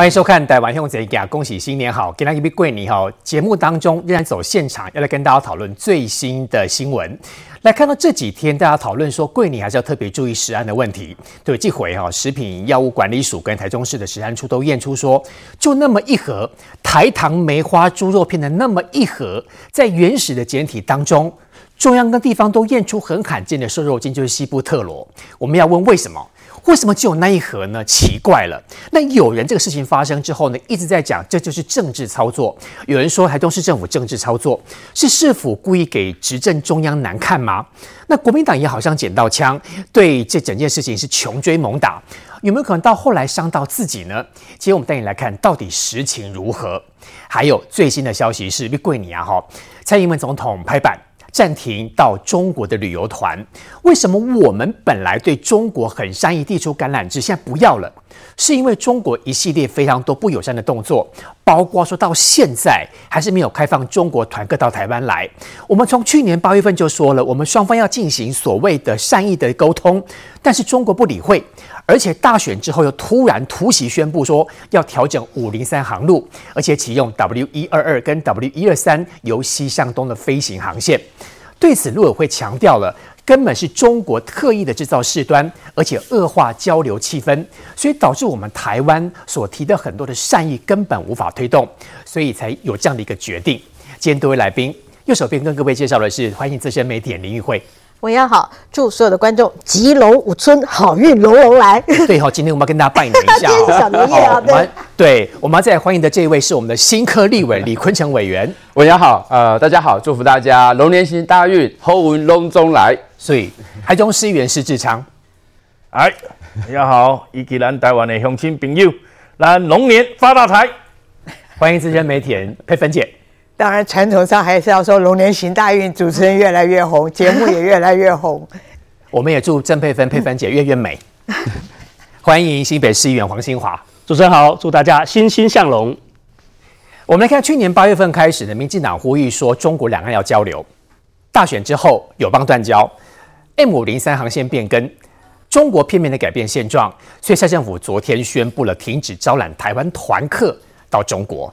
欢迎收看《台湾乡贼恭喜新年好，给大家一笔贵年哈！节目当中仍然走现场，要来跟大家讨论最新的新闻。来看到这几天大家讨论说，贵年还是要特别注意食安的问题。对，这回哈，食品药物管理署跟台中市的食安处都验出说，就那么一盒台糖梅花猪肉片的那么一盒，在原始的简体当中，中央跟地方都验出很罕见的瘦肉精，就是西部特罗。我们要问为什么？为什么只有那一盒呢？奇怪了。那有人这个事情发生之后呢，一直在讲这就是政治操作。有人说台中市政府政治操作，是市府故意给执政中央难看吗？那国民党也好像捡到枪，对这整件事情是穷追猛打，有没有可能到后来伤到自己呢？今天我们带你来看到底实情如何。还有最新的消息是，贵你啊哈，蔡英文总统拍板。暂停到中国的旅游团，为什么我们本来对中国很善意递出橄榄枝，现在不要了？是因为中国一系列非常多不友善的动作，包括说到现在还是没有开放中国团客到台湾来。我们从去年八月份就说了，我们双方要进行所谓的善意的沟通，但是中国不理会。而且大选之后又突然突袭宣布说要调整五零三航路，而且启用 W 一二二跟 W 一二三由西向东的飞行航线。对此，陆委会强调了，根本是中国特意的制造事端，而且恶化交流气氛，所以导致我们台湾所提的很多的善意根本无法推动，所以才有这样的一个决定。今天多位来宾，右手边跟各位介绍的是欢迎资深媒体人林玉慧。文扬好，祝所有的观众吉龙五村，好运龙龙来。对哈，今天我们要跟大家拜年一下。今天是小年夜啊，对。对，我们要再来欢迎的这一位是我们的新科立委李坤城委员。文扬好，呃，大家好，祝福大家龙年行大运，好运龙中来。所以，台中市议员施智昌，哎，大家好，以及咱台湾的乡亲朋友，来龙年发大财。欢迎资深媒体人佩芬姐。当然，传统上还是要说龙年行大运，主持人越来越红，节目也越来越红。我们也祝郑佩芬、佩芬姐越越美。欢迎新北市议员黄兴华，主持人好，祝大家欣欣向荣。我们来看，去年八月份开始的民进党呼吁说中国两岸要交流，大选之后友邦断交，M 五零三航线变更，中国片面的改变现状，所以蔡政府昨天宣布了停止招揽台湾团客到中国。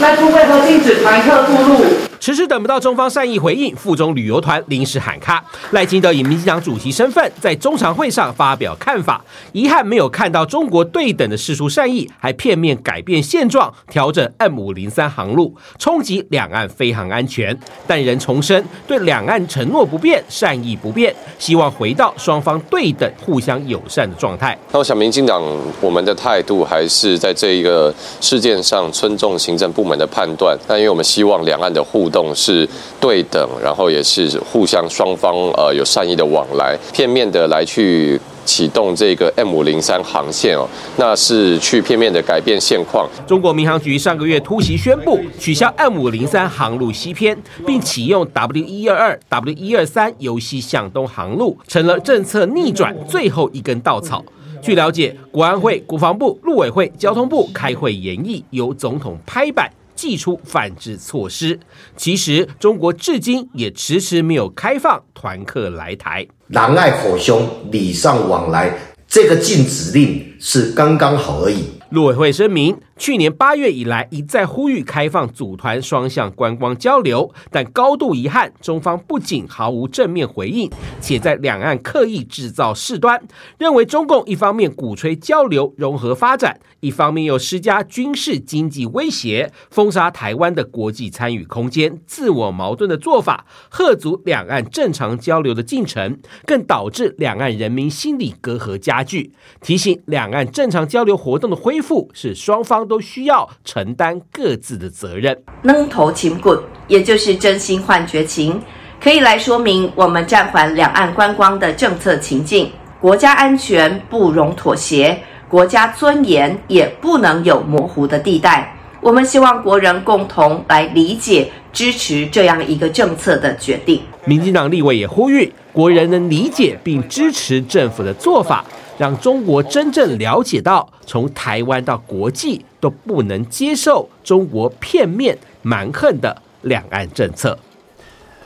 赖副为何禁止团客赴陆？迟迟等不到中方善意回应，附中旅游团临时喊卡。赖清德以民进党主席身份在中常会上发表看法，遗憾没有看到中国对等的释出善意，还片面改变现状，调整 M 五零三航路，冲击两岸飞航安全。但仍重申对两岸承诺不变，善意不变，希望回到双方对等、互相友善的状态。那我想，民进党我们的态度还是在这一个事件上尊重行政部门的判断，但因为我们希望两岸的互互动是对等，然后也是互相双方呃有善意的往来，片面的来去启动这个 M 五零三航线哦，那是去片面的改变现况。中国民航局上个月突袭宣布取消 M 五零三航路西偏，并启用 W 一二二 W 一二三由西向东航路，成了政策逆转最后一根稻草。据了解，国安会、国防部、陆委会、交通部开会研议，由总统拍板。祭出反制措施，其实中国至今也迟迟没有开放团客来台。狼爱火兄礼尚往来，这个禁止令是刚刚好而已。陆委会声明，去年八月以来一再呼吁开放组团双向观光交流，但高度遗憾，中方不仅毫无正面回应，且在两岸刻意制造事端，认为中共一方面鼓吹交流融合发展，一方面又施加军事经济威胁，封杀台湾的国际参与空间，自我矛盾的做法，吓阻两岸正常交流的进程，更导致两岸人民心理隔阂加剧。提醒两岸正常交流活动的恢复是双方都需要承担各自的责任。软土深掘，也就是真心换绝情，可以来说明我们暂缓两岸观光的政策情境。国家安全不容妥协，国家尊严也不能有模糊的地带。我们希望国人共同来理解、支持这样一个政策的决定。民进党立委也呼吁国人能理解并支持政府的做法。让中国真正了解到，从台湾到国际都不能接受中国片面蛮横的两岸政策。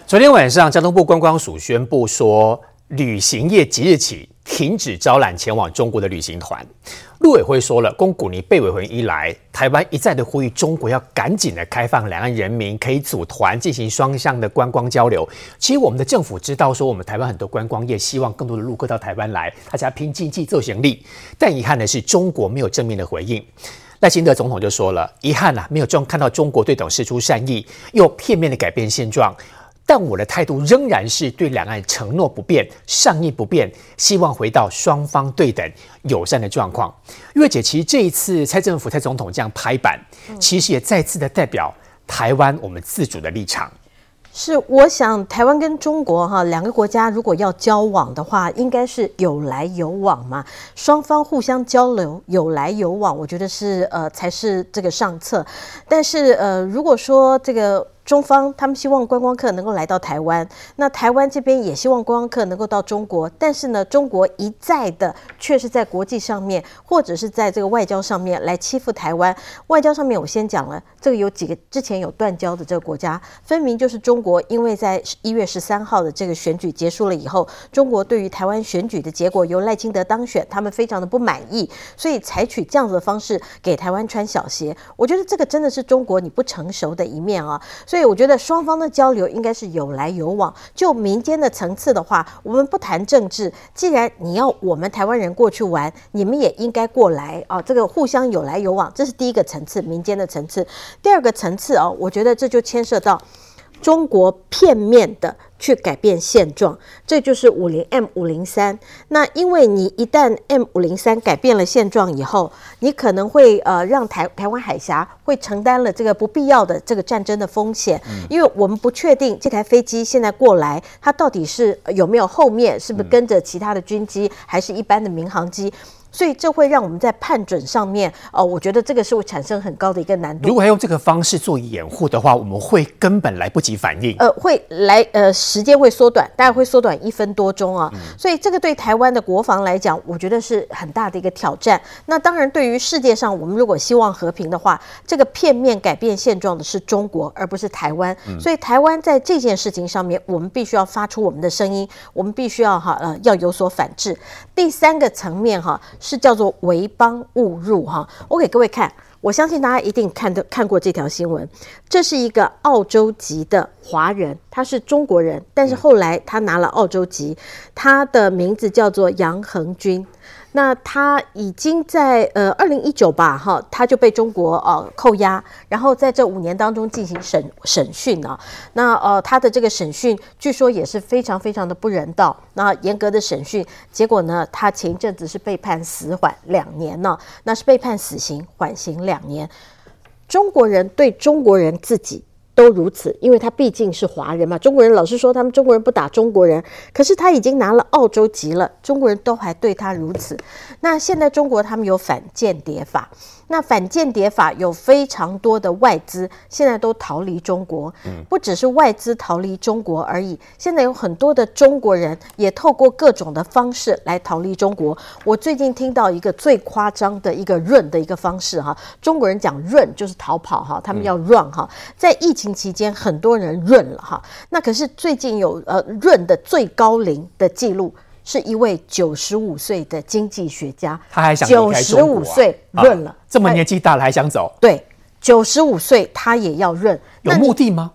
昨天晚上，交通部观光署宣布说，旅行业即日起停止招揽前往中国的旅行团。陆委会说了，公古尼被委会以来，台湾一再的呼吁中国要赶紧的开放两岸人民可以组团进行双向的观光交流。其实我们的政府知道说，我们台湾很多观光业希望更多的陆客到台湾来，大家拼经济做行李。但遗憾的是，中国没有正面的回应。赖清德总统就说了，遗憾呐、啊，没有中看到中国对等事出善意，又片面的改变现状。但我的态度仍然是对两岸承诺不变，善意不变，希望回到双方对等友善的状况。月姐，其实这一次蔡政府、蔡总统这样拍板，其实也再次的代表台湾我们自主的立场。是，我想台湾跟中国哈两个国家如果要交往的话，应该是有来有往嘛，双方互相交流，有来有往，我觉得是呃才是这个上策。但是呃，如果说这个。中方他们希望观光客能够来到台湾，那台湾这边也希望观光客能够到中国，但是呢，中国一再的却是在国际上面或者是在这个外交上面来欺负台湾。外交上面我先讲了，这个有几个之前有断交的这个国家，分明就是中国，因为在一月十三号的这个选举结束了以后，中国对于台湾选举的结果由赖清德当选，他们非常的不满意，所以采取这样子的方式给台湾穿小鞋。我觉得这个真的是中国你不成熟的一面啊，所以。对我觉得双方的交流应该是有来有往。就民间的层次的话，我们不谈政治。既然你要我们台湾人过去玩，你们也应该过来啊。这个互相有来有往，这是第一个层次，民间的层次。第二个层次啊，我觉得这就牵涉到。中国片面的去改变现状，这就是五零 M 五零三。那因为你一旦 M 五零三改变了现状以后，你可能会呃让台台湾海峡会承担了这个不必要的这个战争的风险，因为我们不确定这台飞机现在过来，它到底是有没有后面是不是跟着其他的军机，还是一般的民航机。所以这会让我们在判准上面，呃，我觉得这个是会产生很高的一个难度。如果要用这个方式做掩护的话，我们会根本来不及反应。呃，会来，呃，时间会缩短，大概会缩短一分多钟啊。嗯、所以这个对台湾的国防来讲，我觉得是很大的一个挑战。那当然，对于世界上，我们如果希望和平的话，这个片面改变现状的是中国，而不是台湾。嗯、所以台湾在这件事情上面，我们必须要发出我们的声音，我们必须要哈呃要有所反制。第三个层面哈。是叫做为邦误入哈，我给各位看，我相信大家一定看的看过这条新闻。这是一个澳洲籍的华人，他是中国人，但是后来他拿了澳洲籍，他的名字叫做杨恒军。那他已经在呃二零一九吧哈，他就被中国呃扣押，然后在这五年当中进行审审讯啊。那呃他的这个审讯据说也是非常非常的不人道，那严格的审讯，结果呢，他前一阵子是被判死缓两年呢，那是被判死刑缓刑两年。中国人对中国人自己。都如此，因为他毕竟是华人嘛。中国人老是说他们中国人不打中国人，可是他已经拿了澳洲籍了，中国人都还对他如此。那现在中国他们有反间谍法。那反间谍法有非常多的外资，现在都逃离中国。不只是外资逃离中国而已，现在有很多的中国人也透过各种的方式来逃离中国。我最近听到一个最夸张的一个 run 的一个方式哈，中国人讲 run 就是逃跑哈，他们要 run 哈，在疫情期间很多人 run 了哈，那可是最近有呃 run 的最高龄的记录。是一位九十五岁的经济学家，他还想九十五岁润了，这么年纪大了还想走？对，九十五岁他也要润，有目的吗？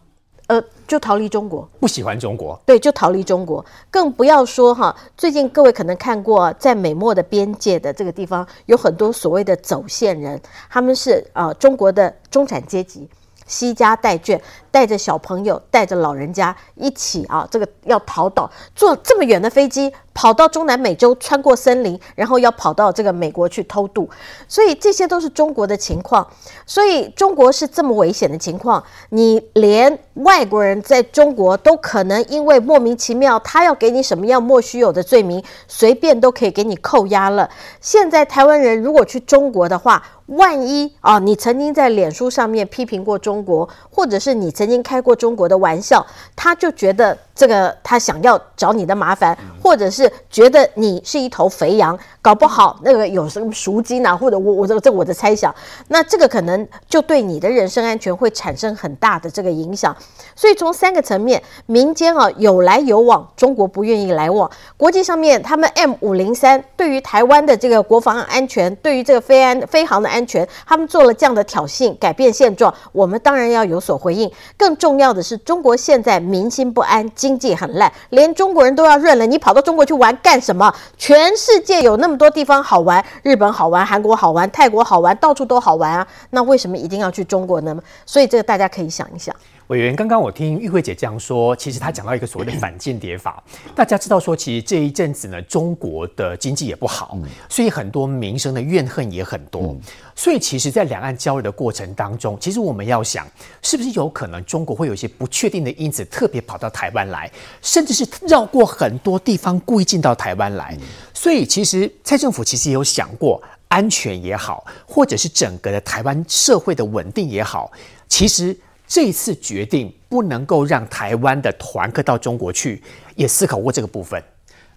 呃，就逃离中国，不喜欢中国，对，就逃离中国，更不要说哈。最近各位可能看过，在美墨的边界的这个地方，有很多所谓的走线人，他们是呃中国的中产阶级。西家带眷，带着小朋友，带着老人家一起啊，这个要逃岛，坐这么远的飞机，跑到中南美洲，穿过森林，然后要跑到这个美国去偷渡，所以这些都是中国的情况。所以中国是这么危险的情况，你连外国人在中国都可能因为莫名其妙，他要给你什么样莫须有的罪名，随便都可以给你扣押了。现在台湾人如果去中国的话，万一啊，你曾经在脸书上面批评过中国，或者是你曾经开过中国的玩笑，他就觉得这个他想要找你的麻烦，或者是觉得你是一头肥羊，搞不好那个有什么赎金啊，或者我我这个这我的猜想，那这个可能就对你的人身安全会产生很大的这个影响。所以从三个层面，民间啊有来有往，中国不愿意来往；国际上面，他们 M 五零三对于台湾的这个国防安全，对于这个飞安飞航的安全，他们做了这样的挑衅，改变现状，我们当然要有所回应。更重要的是，中国现在民心不安。经济很烂，连中国人都要认了。你跑到中国去玩干什么？全世界有那么多地方好玩，日本好玩，韩国好玩，泰国好玩，到处都好玩啊。那为什么一定要去中国呢？所以这个大家可以想一想。委员，刚刚我听玉慧姐这样说，其实她讲到一个所谓的反间谍法。大家知道说，其实这一阵子呢，中国的经济也不好，所以很多民生的怨恨也很多。所以，其实，在两岸交流的过程当中，其实我们要想，是不是有可能中国会有一些不确定的因子，特别跑到台湾来，甚至是绕过很多地方，故意进到台湾来。所以，其实蔡政府其实也有想过，安全也好，或者是整个的台湾社会的稳定也好，其实。这次决定不能够让台湾的团客到中国去，也思考过这个部分。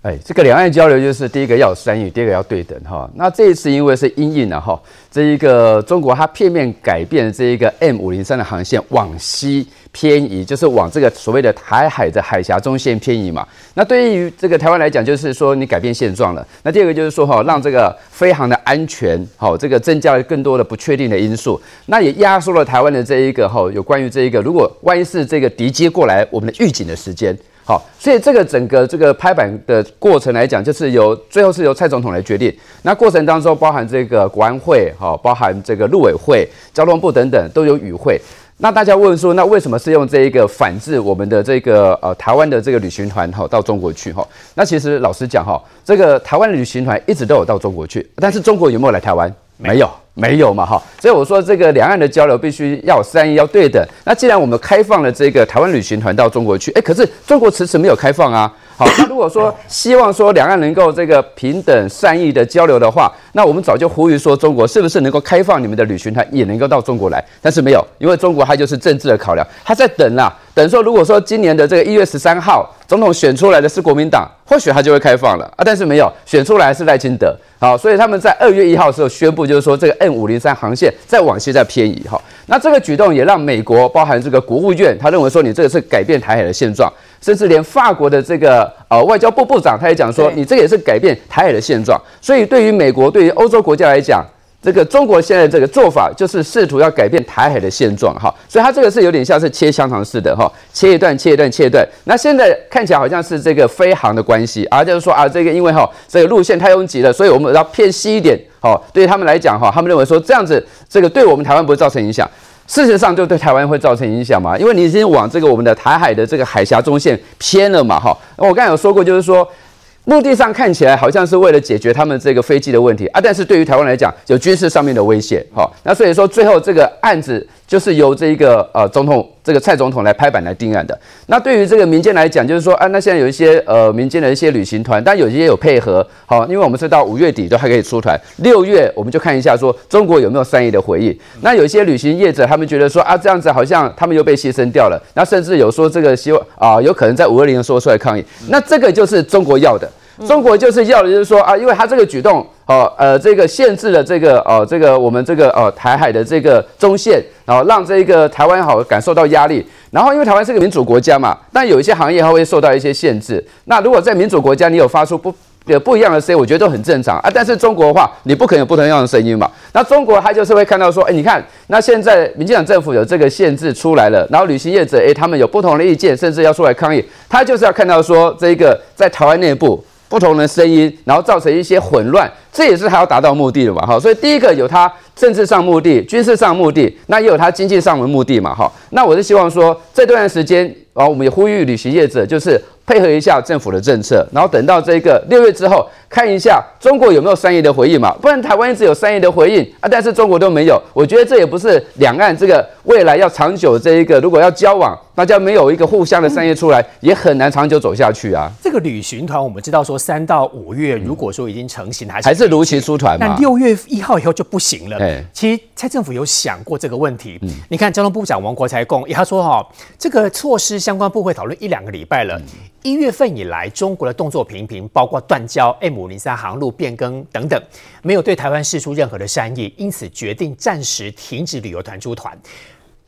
哎，这个两岸交流就是第一个要有善意，第二个要对等哈。那这一次因为是因应了哈，这一个中国它片面改变这一个 M 五零三的航线往西偏移，就是往这个所谓的台海的海峡中线偏移嘛。那对于这个台湾来讲，就是说你改变现状了。那第二个就是说哈，让这个飞航的安全好，这个增加了更多的不确定的因素，那也压缩了台湾的这一个哈，有关于这一个如果万一是这个敌机过来，我们的预警的时间。好，所以这个整个这个拍板的过程来讲，就是由最后是由蔡总统来决定。那过程当中包含这个国安会，哈，包含这个陆委会、交通部等等都有与会。那大家问说，那为什么是用这一个反制我们的这个呃台湾的这个旅行团哈到中国去哈？那其实老实讲哈，这个台湾的旅行团一直都有到中国去，但是中国有没有来台湾？没有。没有嘛哈，所以我说这个两岸的交流必须要有善意，要对等。那既然我们开放了这个台湾旅行团到中国去，哎，可是中国迟迟没有开放啊。好，那如果说希望说两岸能够这个平等善意的交流的话，那我们早就呼吁说中国是不是能够开放你们的旅行团也能够到中国来？但是没有，因为中国它就是政治的考量，它在等啦。等说如果说今年的这个一月十三号总统选出来的是国民党，或许它就会开放了啊。但是没有选出来是赖清德。好，所以他们在二月一号的时候宣布，就是说这个 N 五零三航线再往西再偏移。哈，那这个举动也让美国，包含这个国务院，他认为说你这个是改变台海的现状，甚至连法国的这个呃外交部部长他也讲说，你这个也是改变台海的现状。所以对于美国，对于欧洲国家来讲。这个中国现在这个做法就是试图要改变台海的现状哈，所以它这个是有点像是切香肠似的哈，切一段切一段切一段。那现在看起来好像是这个飞航的关系啊，就是说啊，这个因为哈这个路线太拥挤了，所以我们要偏西一点。好，对于他们来讲哈，他们认为说这样子这个对我们台湾不会造成影响，事实上就对台湾会造成影响嘛，因为你已经往这个我们的台海的这个海峡中线偏了嘛哈。我刚才有说过，就是说。目的上看起来好像是为了解决他们这个飞机的问题啊，但是对于台湾来讲，有军事上面的威胁，哈，那所以说最后这个案子就是由这一个呃总统这个蔡总统来拍板来定案的。那对于这个民间来讲，就是说啊，那现在有一些呃民间的一些旅行团，但有些有配合，好，因为我们是到五月底都还可以出团，六月我们就看一下说中国有没有善意的回应。那有一些旅行业者他们觉得说啊，这样子好像他们又被牺牲掉了，那甚至有说这个希望啊，有可能在五二零的时候出来抗议，那这个就是中国要的。中国就是要的，就是说啊，因为他这个举动，哦，呃，这个限制了这个，哦，这个我们这个，呃，台海的这个中线，然后让这个台湾好感受到压力。然后，因为台湾是个民主国家嘛，但有一些行业它会受到一些限制。那如果在民主国家，你有发出不有不一样的声音，我觉得都很正常啊。但是中国的话，你不可能有不同样的声音嘛。那中国他就是会看到说，哎，你看，那现在民进党政府有这个限制出来了，然后旅行业者，哎，他们有不同的意见，甚至要出来抗议，他就是要看到说，这个在台湾内部。不同的声音，然后造成一些混乱，这也是他要达到目的的嘛，哈。所以第一个有他政治上目的、军事上目的，那也有他经济上的目的嘛，哈。那我是希望说，这段时间，啊，我们也呼吁旅行业者就是配合一下政府的政策，然后等到这个六月之后，看一下中国有没有善意的回应嘛，不然台湾一直有善意的回应啊，但是中国都没有。我觉得这也不是两岸这个未来要长久这一个，如果要交往，大家没有一个互相的善意出来，也很难长久走下去啊。这个旅行团我们知道说三到五月，如果说已经成型，还是还是如期出团嘛？那六月一号以后就不行了。哎，其实蔡政府有想过这个问题。嗯你看交通部长王国材讲，他说哈，这个措施相关部会讨论一两个礼拜了。一月份以来，中国的动作频频，包括断交、M 五零三航路变更等等，没有对台湾释出任何的善意，因此决定暂时停止旅游团出团。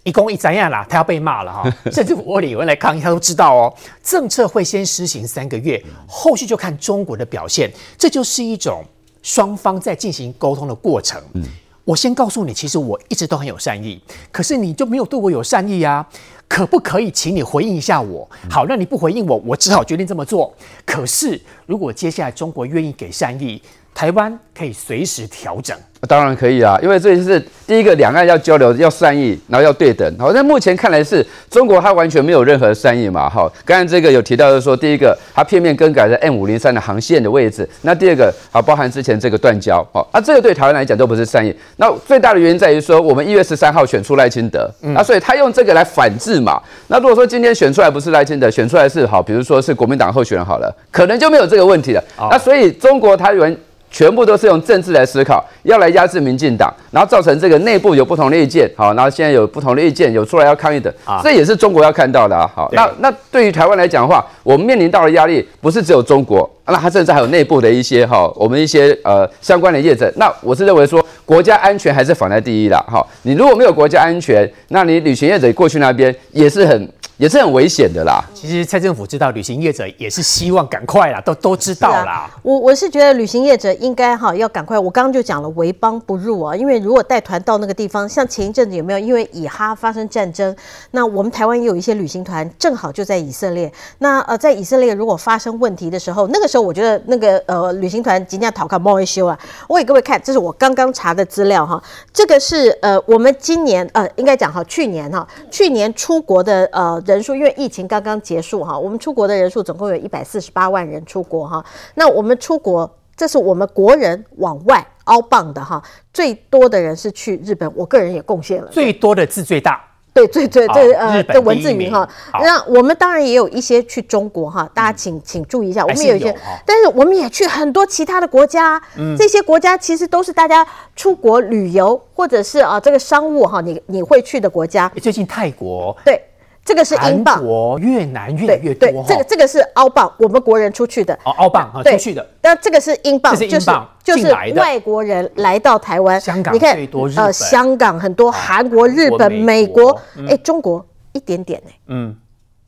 一共一怎样啦？他要被骂了哈，甚至我里有人来抗议，他都知道哦。政策会先施行三个月，后续就看中国的表现。这就是一种双方在进行沟通的过程。嗯，我先告诉你，其实我一直都很有善意，可是你就没有对我有善意啊。可不可以请你回应一下我？好，那你不回应我，我只好决定这么做。可是，如果接下来中国愿意给善意，台湾可以随时调整。当然可以啊，因为这就是第一个，两岸要交流要善意，然后要对等。好，那目前看来是中国它完全没有任何善意嘛。好，刚才这个有提到是说，第一个它片面更改了 M 五零三的航线的位置。那第二个好，包含之前这个断交。好，啊，这个对台湾来讲都不是善意。那最大的原因在于说，我们一月十三号选出赖清德，嗯、啊，所以他用这个来反制嘛。那如果说今天选出来不是赖清德，选出来是好，比如说是国民党候选人好了，可能就没有这个问题了。哦、那所以中国它原。全部都是用政治来思考，要来压制民进党，然后造成这个内部有不同的意见，好，然后现在有不同的意见，有出来要抗议的，啊、这也是中国要看到的啊。好，那那对于台湾来讲的话，我们面临到的压力不是只有中国，那它甚至还有内部的一些哈，我们一些呃相关的业者。那我是认为说，国家安全还是放在第一啦。好，你如果没有国家安全，那你旅行业者过去那边也是很。也是很危险的啦。其实蔡政府知道，旅行业者也是希望赶快啦，都都知道啦。啊、我我是觉得旅行业者应该哈要赶快。我刚刚就讲了，为邦不入啊，因为如果带团到那个地方，像前一阵子有没有因为以哈发生战争，那我们台湾也有一些旅行团，正好就在以色列。那呃，在以色列如果发生问题的时候，那个时候我觉得那个呃旅行团尽量逃开莫维修啊。我给各位看，这是我刚刚查的资料哈，这个是呃我们今年呃应该讲哈去年哈去年出国的呃。人数，因为疫情刚刚结束哈，我们出国的人数总共有一百四十八万人出国哈。那我们出国，这是我们国人往外 outbound 的哈，最多的人是去日本，我个人也贡献了。最多的字最大。对，对，对，对，呃，的文字云哈。那我们当然也有一些去中国哈，大家请请注意一下，我们也有一些，但是我们也去很多其他的国家。嗯，这些国家其实都是大家出国旅游或者是啊这个商务哈，你你会去的国家。最近泰国对。这个是英镑，国越南越来越多。对，这个这个是澳镑，我们国人出去的。哦，澳镑啊，出去的。那这个是英镑，就是就是外国人来到台湾。香港你看，呃，香港很多，韩国、日本、美国，哎，中国一点点哎。嗯。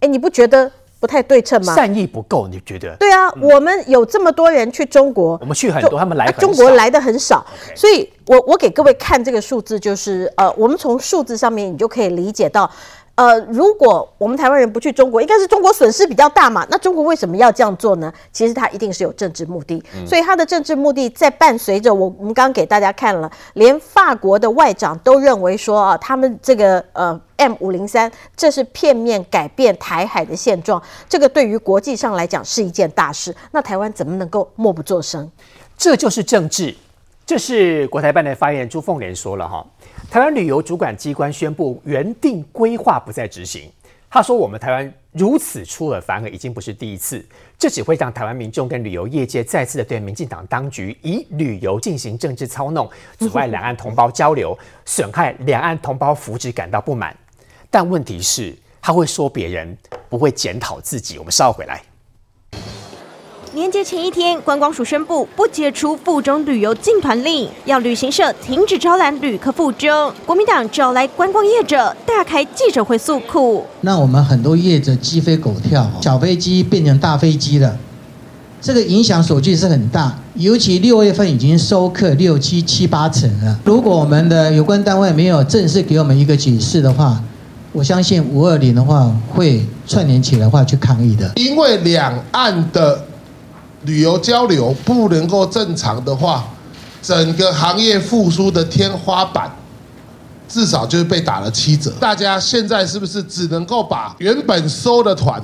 哎，你不觉得不太对称吗？善意不够，你觉得？对啊，我们有这么多人去中国，我们去很多，他们来中国来的很少，所以我我给各位看这个数字，就是呃，我们从数字上面你就可以理解到。呃，如果我们台湾人不去中国，应该是中国损失比较大嘛？那中国为什么要这样做呢？其实它一定是有政治目的，嗯、所以它的政治目的在伴随着我，我们刚刚给大家看了，连法国的外长都认为说啊，他们这个呃 M 五零三这是片面改变台海的现状，这个对于国际上来讲是一件大事。那台湾怎么能够默不作声？这就是政治。这是国台办的发言人朱凤莲说了哈。台湾旅游主管机关宣布原定规划不再执行。他说：“我们台湾如此出尔反尔，已经不是第一次。这只会让台湾民众跟旅游业界再次的对民进党当局以旅游进行政治操弄，阻碍两岸同胞交流，损害两岸同胞福祉感到不满。但问题是，他会说别人，不会检讨自己。我们稍后回来。”年节前一天，观光署宣布不解除附中旅游禁团令，要旅行社停止招揽旅客附中。国民党找来观光业者大开记者会诉苦。那我们很多业者鸡飞狗跳，小飞机变成大飞机了，这个影响所据是很大。尤其六月份已经收客六七七八成了。如果我们的有关单位没有正式给我们一个解释的话，我相信五二零的话会串联起来的话去抗议的。因为两岸的。旅游交流不能够正常的话，整个行业复苏的天花板至少就是被打了七折。大家现在是不是只能够把原本收的团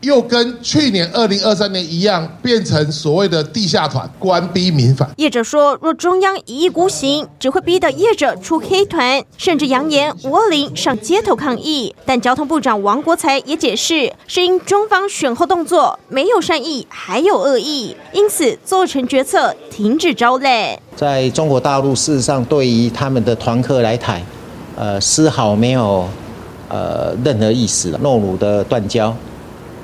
又跟去年二零二三年一样，变成所谓的地下团，官逼民反。业者说，若中央一意孤行，只会逼得业者出黑团，甚至扬言五二零上街头抗议。但交通部长王国才也解释，是因中方选后动作没有善意，还有恶意，因此做成决策停止招揽。在中国大陆，事实上对于他们的团客来台，呃，丝毫没有呃任何意思。诺鲁的断交。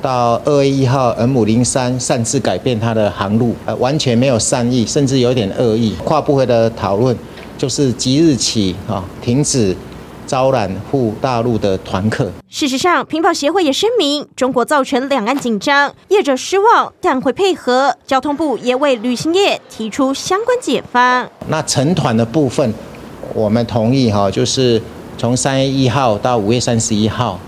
到二月一号，M 五零三擅自改变它的航路，呃，完全没有善意，甚至有点恶意。跨部会的讨论就是即日起啊，停止招揽赴大陆的团客。事实上，平保协会也声明，中国造成两岸紧张，业者失望，但会配合。交通部也为旅行业提出相关解方。那成团的部分，我们同意哈，就是从三月一号到五月三十一号。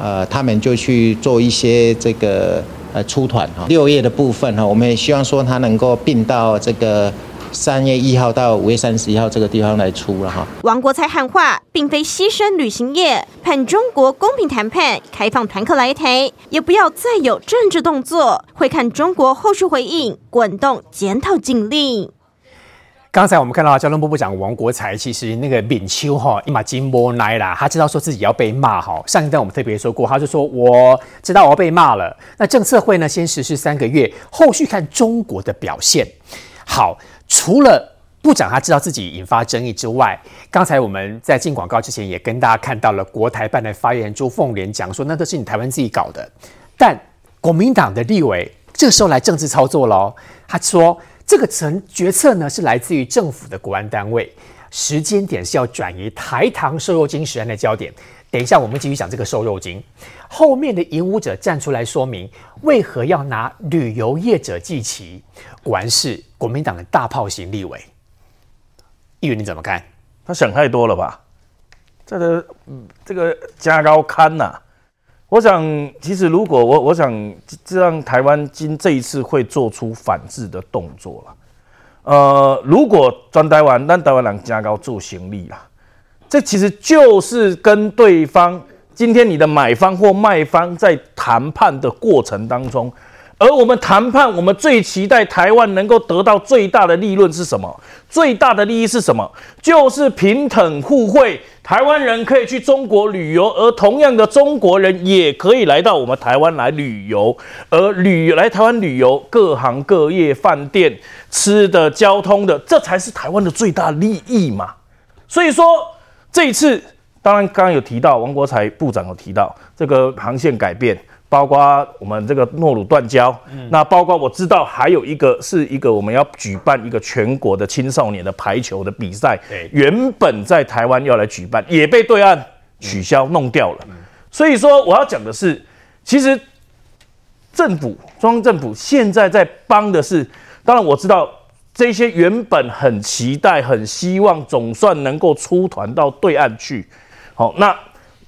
呃，他们就去做一些这个呃出团哈，六月的部分哈，我们也希望说他能够并到这个三月一号到五月三十一号这个地方来出了哈。王国才喊话，并非牺牲旅行业，盼中国公平谈判，开放团客来台，也不要再有政治动作，会看中国后续回应，滚动检讨禁令。刚才我们看到交通部部长王国材，其实那个敏秋哈一马金波奈啦，他知道说自己要被骂哈。上一段我们特别说过，他就说我知道我要被骂了。那政策会呢，先实施三个月，后续看中国的表现。好，除了部长他知道自己引发争议之外，刚才我们在进广告之前也跟大家看到了国台办的发言人朱凤莲讲说，那都是你台湾自己搞的。但国民党的立委这个时候来政治操作喽，他说。这个层决策呢，是来自于政府的国安单位，时间点是要转移台糖瘦肉精食安的焦点。等一下，我们继续讲这个瘦肉精。后面的引武者站出来说明，为何要拿旅游业者祭旗？果然是国民党的大炮型立委。议员你怎么看？他想太多了吧？这个这个加高看呐、我想，其实如果我我想，这让台湾今这一次会做出反制的动作了。呃，如果专台湾，让台湾人加高做行李啦，这其实就是跟对方今天你的买方或卖方在谈判的过程当中。而我们谈判，我们最期待台湾能够得到最大的利润是什么？最大的利益是什么？就是平等互惠，台湾人可以去中国旅游，而同样的中国人也可以来到我们台湾来旅游，而旅来台湾旅游，各行各业、饭店、吃的、交通的，这才是台湾的最大利益嘛。所以说，这一次当然刚刚有提到，王国材部长有提到这个航线改变。包括我们这个诺鲁断交，嗯、那包括我知道还有一个是一个我们要举办一个全国的青少年的排球的比赛，对原本在台湾要来举办，也被对岸取消弄掉了。嗯、所以说我要讲的是，其实政府中央政府现在在帮的是，当然我知道这些原本很期待、很希望总算能够出团到对岸去，好，那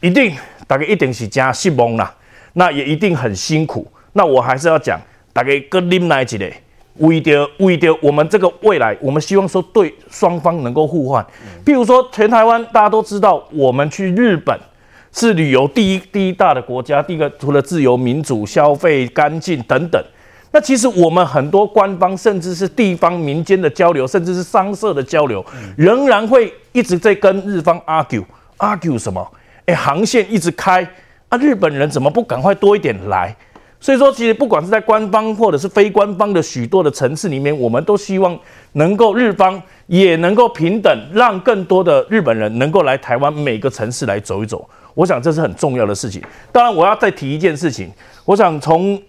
一定大概一定是加失望啦。那也一定很辛苦。那我还是要讲，大家跟恁来一个，为着为着我们这个未来，我们希望说对双方能够互换。譬如说，全台湾大家都知道，我们去日本是旅游第一第一大的国家，第一个除了自由民主、消费干净等等。那其实我们很多官方，甚至是地方民间的交流，甚至是商社的交流，仍然会一直在跟日方 argue argue 什么？哎、航线一直开。啊，日本人怎么不赶快多一点来？所以说，其实不管是在官方或者是非官方的许多的层次里面，我们都希望能够日方也能够平等，让更多的日本人能够来台湾每个城市来走一走。我想这是很重要的事情。当然，我要再提一件事情，我想从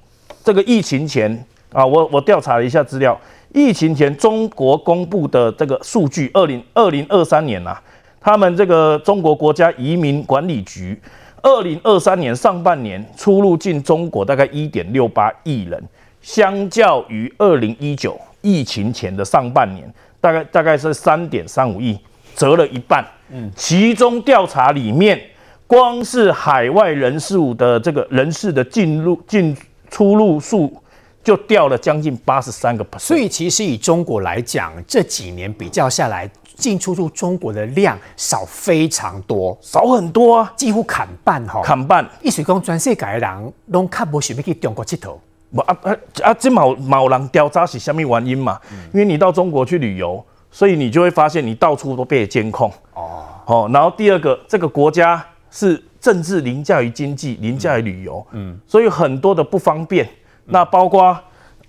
这个疫情前啊，我我调查了一下资料，疫情前中国公布的这个数据，二零二零二三年啊，他们这个中国国家移民管理局。二零二三年上半年出入境中国大概一点六八亿人，相较于二零一九疫情前的上半年，大概大概是三点三五亿，折了一半。嗯，其中调查里面，光是海外人数的这个人士的进入进出入数就掉了将近八十三个 percent。所以其实以中国来讲，这几年比较下来。进出入中国的量少非常多，少很多啊，几乎砍半哈，砍半。意思讲全世界的人拢较无想要去中国佚佗。不啊啊啊！这某某人调查是什么原因嘛？嗯、因为你到中国去旅游，所以你就会发现你到处都被监控。哦，好，然后第二个，这个国家是政治凌驾于经济，凌驾于旅游。嗯，所以很多的不方便。嗯、那包括，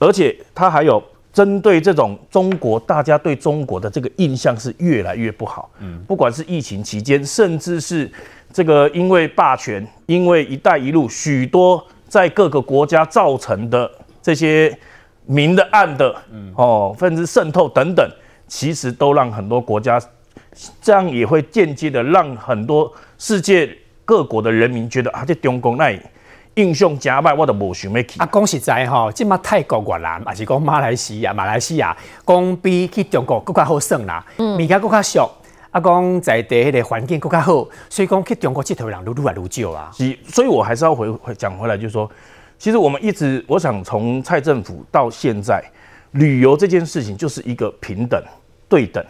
而且它还有针对这种中国，大家对中国的这个印象是越来越不好。嗯，不管是疫情期间，甚至是这个因为霸权，因为“一带一路”，许多。在各个国家造成的这些明的暗的，哦，甚至渗透等等，其实都让很多国家，这样也会间接的让很多世界各国的人民觉得啊，这中共那英雄假败，我都无想要去。啊，讲实在哈，即马泰国越南，还是讲马来西亚、马来西亚，讲比去中国更加好耍啦，物件更加俗。啊，讲在地迄个环境更加好，所以讲去中国佚佗人愈来愈少啊。是，所以我还是要回回讲回来，就是说，其实我们一直，我想从蔡政府到现在，旅游这件事情就是一个平等对等。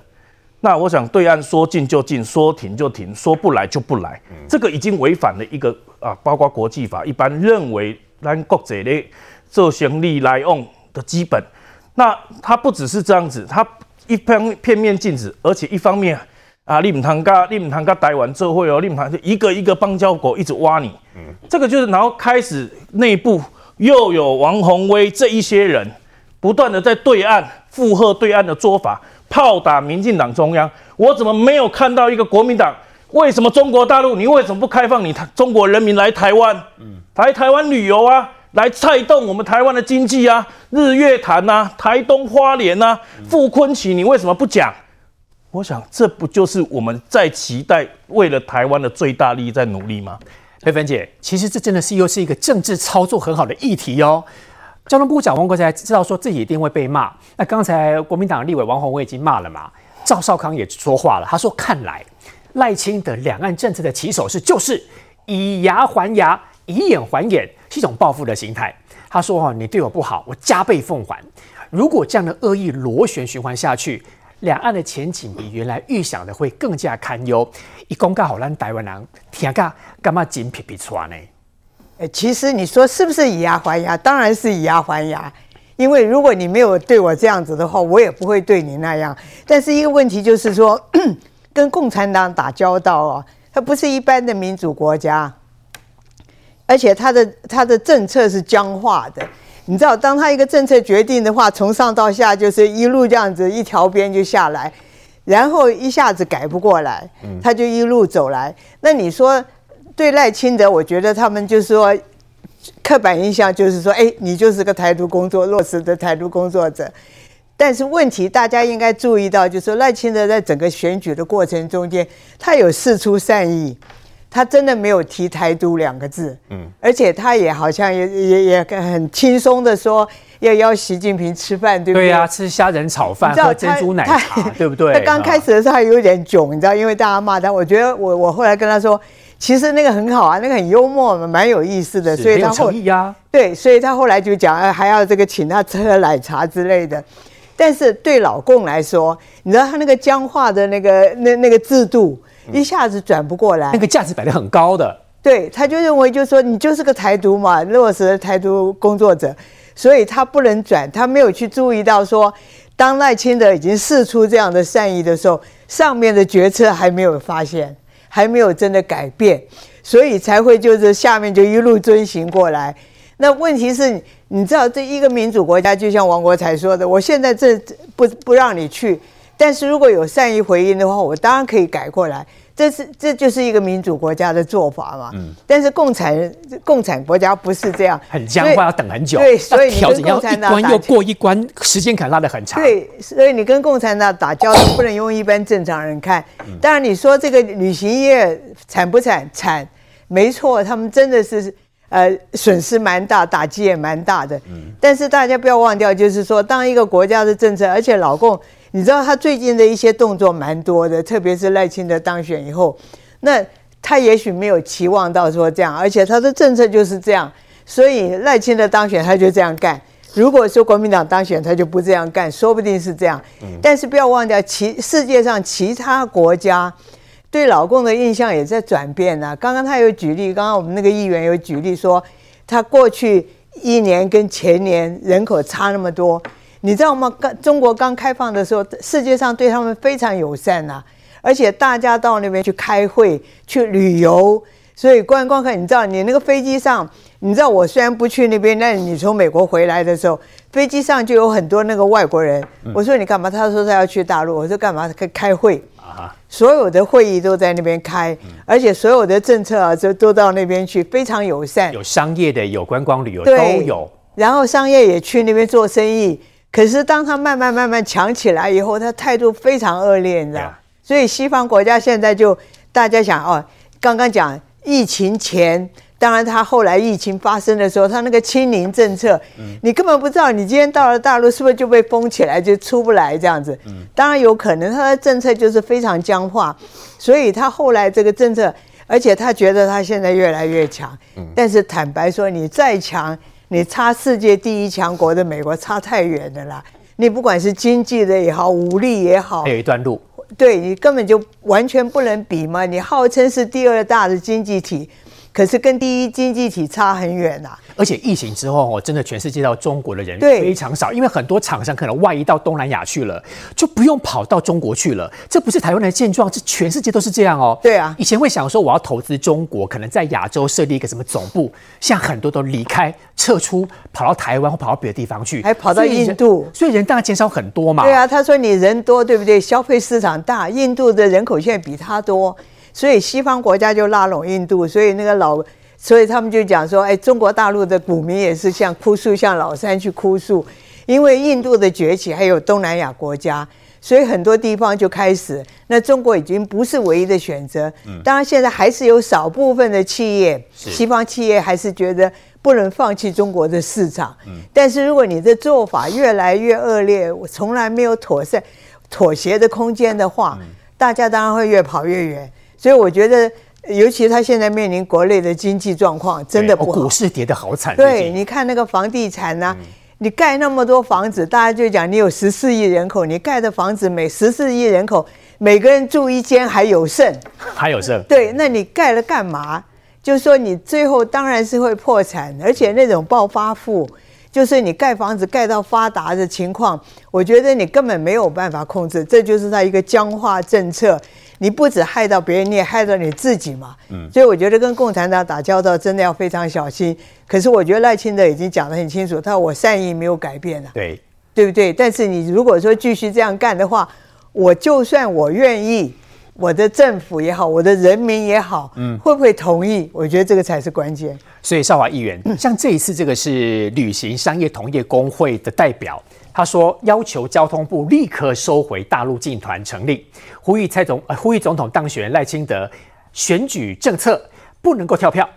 那我想对岸说进就进，说停就停，说不来就不来，嗯、这个已经违反了一个啊，包括国际法一般认为咱国际的做行李来用的基本。那它不只是这样子，它一方片面禁止，而且一方面。啊！你唔通跟你唔通跟台湾做会哦，你唔通就一个一个邦交国一直挖你。嗯，这个就是然后开始内部又有王宏威这一些人不断的在对岸附和对岸的做法，炮打民进党中央。我怎么没有看到一个国民党？为什么中国大陆你为什么不开放你台中国人民来台湾？嗯，来台湾旅游啊，来带动我们台湾的经济啊，日月潭、啊，台东花莲、啊，傅崐萁，你为什么不讲？我想，这不就是我们在期待为了台湾的最大利益在努力吗？佩芬姐，其实这真的是又是一个政治操作很好的议题哦。交通部长王国材知道说自己一定会被骂，那刚才国民党立委王鸿薇已经骂了嘛？赵少康也说话了，他说：“看来赖清德两岸政策的起手是就是以牙还牙，以眼还眼，是一种报复的心态。”他说：“哦，你对我不好，我加倍奉还。如果这样的恶意螺旋循环下去。”两岸的前景比原来预想的会更加堪忧。一公告好，让台湾人听个干嘛紧皮皮穿呢？哎，其实你说是不是以牙还牙？当然是以牙还牙。因为如果你没有对我这样子的话，我也不会对你那样。但是一个问题就是说，跟共产党打交道哦，它不是一般的民主国家，而且它的它的政策是僵化的。你知道，当他一个政策决定的话，从上到下就是一路这样子一条边就下来，然后一下子改不过来，他就一路走来。那你说对赖清德，我觉得他们就是说刻板印象就是说，哎，你就是个台独工作落实的台独工作者。但是问题大家应该注意到，就是说赖清德在整个选举的过程中间，他有事出善意。他真的没有提“台独”两个字，嗯，而且他也好像也也也很轻松的说要邀习近平吃饭，对不对？对呀、啊，吃虾仁炒饭，喝珍珠奶茶，对不对？他刚开始的时候还有点囧，你知道，因为大家骂他。我觉得我我后来跟他说，其实那个很好啊，那个很幽默，蛮有意思的。所以他后对，所以他后来就讲，还要这个请他喝奶茶之类的。但是对老共来说，你知道他那个僵化的那个那那个制度。一下子转不过来，那个价值摆得很高的，对，他就认为就是说你就是个台独嘛，落实的台独工作者，所以他不能转，他没有去注意到说，当赖清德已经试出这样的善意的时候，上面的决策还没有发现，还没有真的改变，所以才会就是下面就一路遵循过来。那问题是，你知道这一个民主国家，就像王国才说的，我现在这不不让你去。但是如果有善意回应的话，我当然可以改过来。这是这就是一个民主国家的做法嘛。嗯。但是共产共产国家不是这样，很僵化，要等很久。对，所以你跟共产党一关又过一关，时间可拉得很长。对，所以你跟共产党打交道不能用一般正常人看。当然你说这个旅行业惨不惨？惨，没错，他们真的是呃损失蛮大，打击也蛮大的。嗯。但是大家不要忘掉，就是说，当一个国家的政策，而且老共。你知道他最近的一些动作蛮多的，特别是赖清德当选以后，那他也许没有期望到说这样，而且他的政策就是这样，所以赖清德当选他就这样干。如果说国民党当选，他就不这样干，说不定是这样。嗯、但是不要忘掉，其世界上其他国家对老共的印象也在转变呢、啊。刚刚他有举例，刚刚我们那个议员有举例说，他过去一年跟前年人口差那么多，你知道吗？刚中国刚开放的时候，世界上对他们非常友善呐、啊，而且大家到那边去开会、去旅游。所以观光客，你知道，你那个飞机上，你知道，我虽然不去那边，但你从美国回来的时候，飞机上就有很多那个外国人。我说你干嘛？他说他要去大陆。我说干嘛？开开会啊！所有的会议都在那边开，而且所有的政策啊，都都到那边去，非常友善。有商业的，有观光旅游都有。然后商业也去那边做生意。可是当他慢慢慢慢强起来以后，他态度非常恶劣，你知道？所以西方国家现在就大家想哦，刚刚讲。疫情前，当然他后来疫情发生的时候，他那个清零政策，嗯、你根本不知道，你今天到了大陆是不是就被封起来，就出不来这样子。嗯、当然有可能他的政策就是非常僵化，所以他后来这个政策，而且他觉得他现在越来越强。嗯、但是坦白说，你再强，你差世界第一强国的美国差太远了啦。你不管是经济的也好，武力也好，还有一段路。对，你根本就完全不能比嘛！你号称是第二大的经济体。可是跟第一经济体差很远呐、啊，而且疫情之后哦，真的全世界到中国的人非常少，因为很多厂商可能外移到东南亚去了，就不用跑到中国去了。这不是台湾的现状，这全世界都是这样哦。对啊，以前会想说我要投资中国，可能在亚洲设立一个什么总部，现在很多都离开撤出，跑到台湾或跑到别的地方去，还跑到印度，所以人当然减少很多嘛。对啊，他说你人多对不对？消费市场大，印度的人口现在比他多。所以西方国家就拉拢印度，所以那个老，所以他们就讲说，哎，中国大陆的股民也是像哭诉，向老三去哭诉，因为印度的崛起，还有东南亚国家，所以很多地方就开始，那中国已经不是唯一的选择。当然现在还是有少部分的企业，西方企业还是觉得不能放弃中国的市场。但是如果你的做法越来越恶劣，我从来没有妥善妥协的空间的话，大家当然会越跑越远。所以我觉得，尤其他现在面临国内的经济状况，真的不好。股市跌得好惨。对，你看那个房地产呢、啊，嗯、你盖那么多房子，大家就讲你有十四亿人口，你盖的房子每十四亿人口每个人住一间还有剩，还有剩。对，那你盖了干嘛？就是说你最后当然是会破产，而且那种暴发户，就是你盖房子盖到发达的情况，我觉得你根本没有办法控制，这就是他一个僵化政策。你不止害到别人，你也害到你自己嘛。嗯，所以我觉得跟共产党打交道真的要非常小心。可是我觉得赖清德已经讲得很清楚，他说我善意没有改变了，对，对不对？但是你如果说继续这样干的话，我就算我愿意，我的政府也好，我的人民也好，嗯，会不会同意？我觉得这个才是关键。所以少华议员，像这一次这个是旅行商业同业工会的代表。他说：“要求交通部立刻收回大陆进团成立，呼吁蔡总，呃，呼吁总统当选人赖清德选举政策不能够跳票，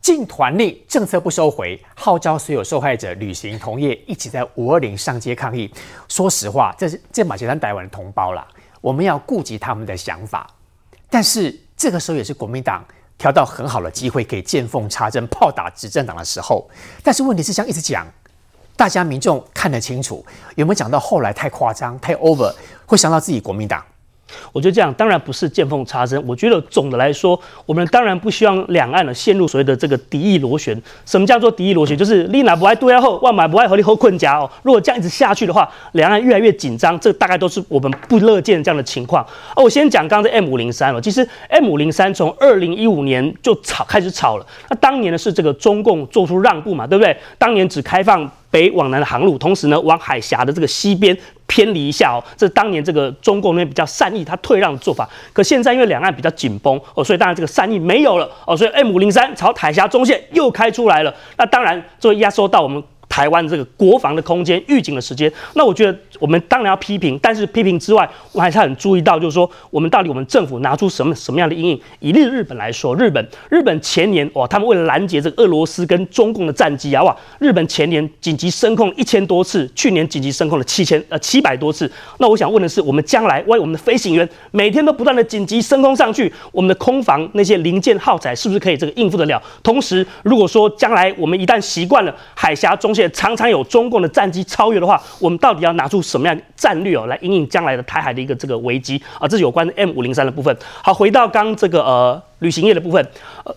进团令政策不收回，号召所有受害者旅行同业一起在五二零上街抗议。说实话，这是这马其丹台湾的同胞啦，我们要顾及他们的想法，但是这个时候也是国民党挑到很好的机会，可以见缝插针炮打执政党的时候。但是问题是，像一直讲。”大家民众看得清楚，有没有讲到后来太夸张、太 over，会想到自己国民党？我觉得这样当然不是见缝插针。我觉得总的来说，我们当然不希望两岸呢陷入所谓的这个敌意螺旋。什么叫做敌意螺旋？就是你哪不爱对后，万马不爱和你后困夹哦。如果这样一直下去的话，两岸越来越紧张，这大概都是我们不乐见这样的情况。哦，我先讲刚刚的 M 五零三了。其实 M 五零三从二零一五年就炒开始炒了。那当年呢是这个中共做出让步嘛，对不对？当年只开放。北往南的航路，同时呢，往海峡的这个西边偏离一下哦，这是当年这个中共那边比较善意，他退让的做法。可现在因为两岸比较紧绷哦，所以当然这个善意没有了哦，所以 M 五零三朝海峡中线又开出来了，那当然作为压缩到我们。台湾这个国防的空间、预警的时间，那我觉得我们当然要批评，但是批评之外，我还是很注意到，就是说我们到底我们政府拿出什么什么样的因应。以日日本来说，日本日本前年哇，他们为了拦截这个俄罗斯跟中共的战机啊，哇，日本前年紧急升空一千多次，去年紧急升空了七千呃七百多次。那我想问的是，我们将来为我们的飞行员每天都不断的紧急升空上去，我们的空防那些零件耗材是不是可以这个应付得了？同时，如果说将来我们一旦习惯了海峡中线。常常有中共的战机超越的话，我们到底要拿出什么样战略哦来因应将来的台海的一个这个危机啊？这是有关 M 五零三的部分。好，回到刚这个呃旅行业的部分，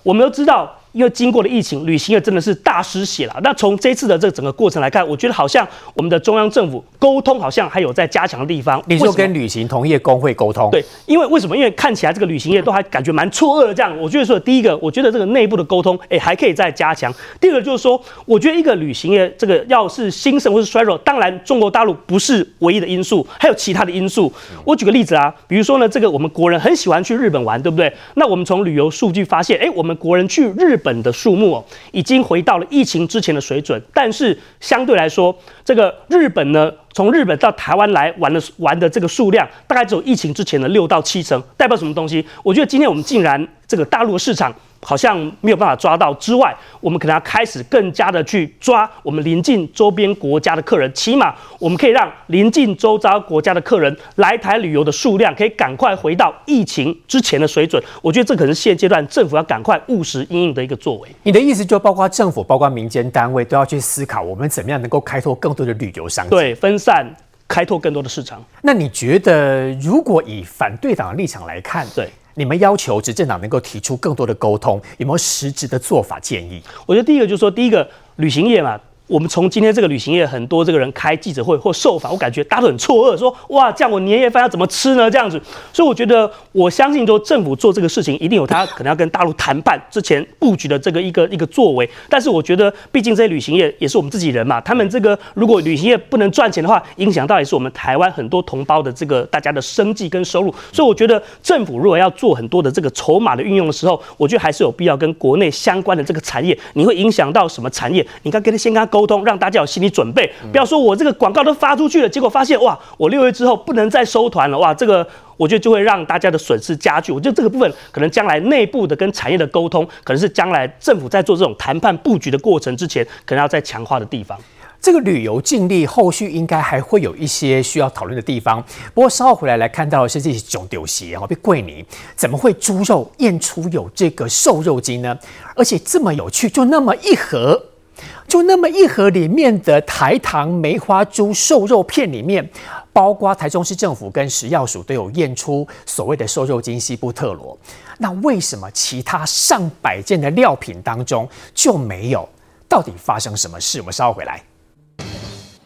我们都知道。因为经过了疫情，旅行业真的是大失血了。那从这次的这个整个过程来看，我觉得好像我们的中央政府沟通好像还有在加强的地方。你说跟旅行同业工会沟通？对，因为为什么？因为看起来这个旅行业都还感觉蛮错愕的。这样，我觉得说第一个，我觉得这个内部的沟通，哎，还可以再加强。第二个就是说，我觉得一个旅行业这个要是兴盛或是衰弱，当然中国大陆不是唯一的因素，还有其他的因素。我举个例子啊，比如说呢，这个我们国人很喜欢去日本玩，对不对？那我们从旅游数据发现，哎，我们国人去日本的数目哦。已经回到了疫情之前的水准，但是相对来说，这个日本呢，从日本到台湾来玩的玩的这个数量，大概只有疫情之前的六到七成，代表什么东西？我觉得今天我们竟然这个大陆市场。好像没有办法抓到之外，我们可能要开始更加的去抓我们邻近周边国家的客人，起码我们可以让邻近周遭国家的客人来台旅游的数量可以赶快回到疫情之前的水准。我觉得这可能是现阶段政府要赶快务实应应的一个作为。你的意思就包括政府、包括民间单位都要去思考，我们怎么样能够开拓更多的旅游商机？对，分散开拓更多的市场。那你觉得，如果以反对党的立场来看，对？你们要求执政党能够提出更多的沟通，有没有实质的做法建议？我觉得第一个就是说，第一个旅行业嘛。我们从今天这个旅行业很多这个人开记者会或受访，我感觉大家都很错愕，说哇，这样我年夜饭要怎么吃呢？这样子，所以我觉得我相信说政府做这个事情一定有他可能要跟大陆谈判之前布局的这个一个一个作为。但是我觉得，毕竟这些旅行业也是我们自己人嘛，他们这个如果旅行业不能赚钱的话，影响到也是我们台湾很多同胞的这个大家的生计跟收入。所以我觉得政府如果要做很多的这个筹码的运用的时候，我觉得还是有必要跟国内相关的这个产业，你会影响到什么产业？你看跟他先跟他沟沟通，让大家有心理准备，不要说我这个广告都发出去了，结果发现哇，我六月之后不能再收团了，哇，这个我觉得就会让大家的损失加剧。我觉得这个部分可能将来内部的跟产业的沟通，可能是将来政府在做这种谈判布局的过程之前，可能要再强化的地方。这个旅游禁令后续应该还会有一些需要讨论的地方。不过稍后回来来看到的是这些囧丢鞋哦，被桂林怎么会猪肉验出有这个瘦肉精呢？而且这么有趣，就那么一盒。就那么一盒里面的台糖梅花猪瘦肉片里面，包括台中市政府跟食药署都有验出所谓的瘦肉精西布特罗。那为什么其他上百件的料品当中就没有？到底发生什么事？我们稍后回来。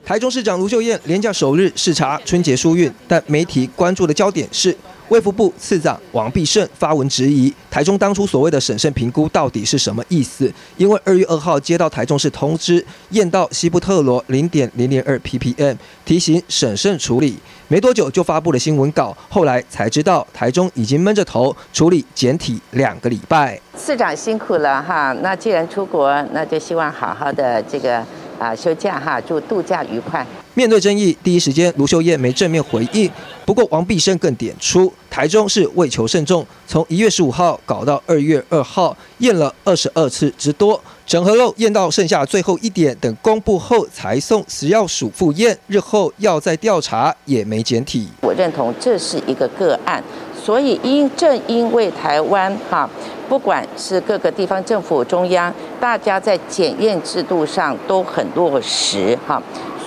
台中市长卢秀燕连假首日视察春节疏运，但媒体关注的焦点是。卫福部次长王必胜发文质疑台中当初所谓的审慎评估到底是什么意思？因为二月二号接到台中市通知，验到西部特罗零点零零二 ppm，提醒审慎处理，没多久就发布了新闻稿。后来才知道台中已经闷着头处理简体两个礼拜。市长辛苦了哈，那既然出国，那就希望好好的这个。啊，休假哈，祝度假愉快。面对争议，第一时间卢秀燕没正面回应。不过王必胜更点出，台中是为求慎重，从一月十五号搞到二月二号，验了二十二次之多，整盒肉验到剩下最后一点，等公布后才送食药署复验，日后要再调查也没检体。我认同这是一个个案，所以因正因为台湾哈。不管是各个地方政府、中央，大家在检验制度上都很落实哈，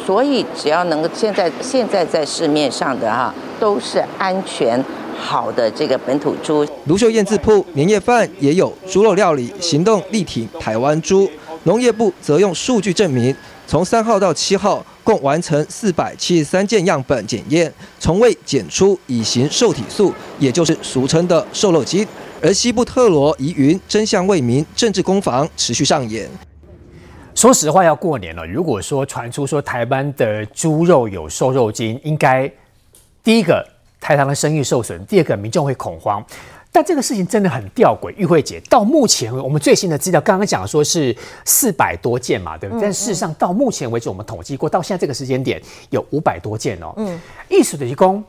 所以只要能够现在现在在市面上的哈，都是安全好的这个本土猪。卢秀燕自曝年夜饭也有猪肉料理，行动力挺台湾猪。农业部则用数据证明，从三号到七号共完成四百七十三件样本检验，从未检出乙型受体素，也就是俗称的瘦肉精。而西部特罗疑云，真相未明，政治攻防持续上演。说实话，要过年了，如果说传出说台湾的猪肉有瘦肉精，应该第一个台糖的声誉受损，第二个民众会恐慌。但这个事情真的很吊诡，玉慧姐，到目前我们最新的资料，刚刚讲说是四百多件嘛，对不对？嗯嗯，但事实上到目前为止，我们统计过，到现在这个时间点有五百多件哦。嗯，意思的提供，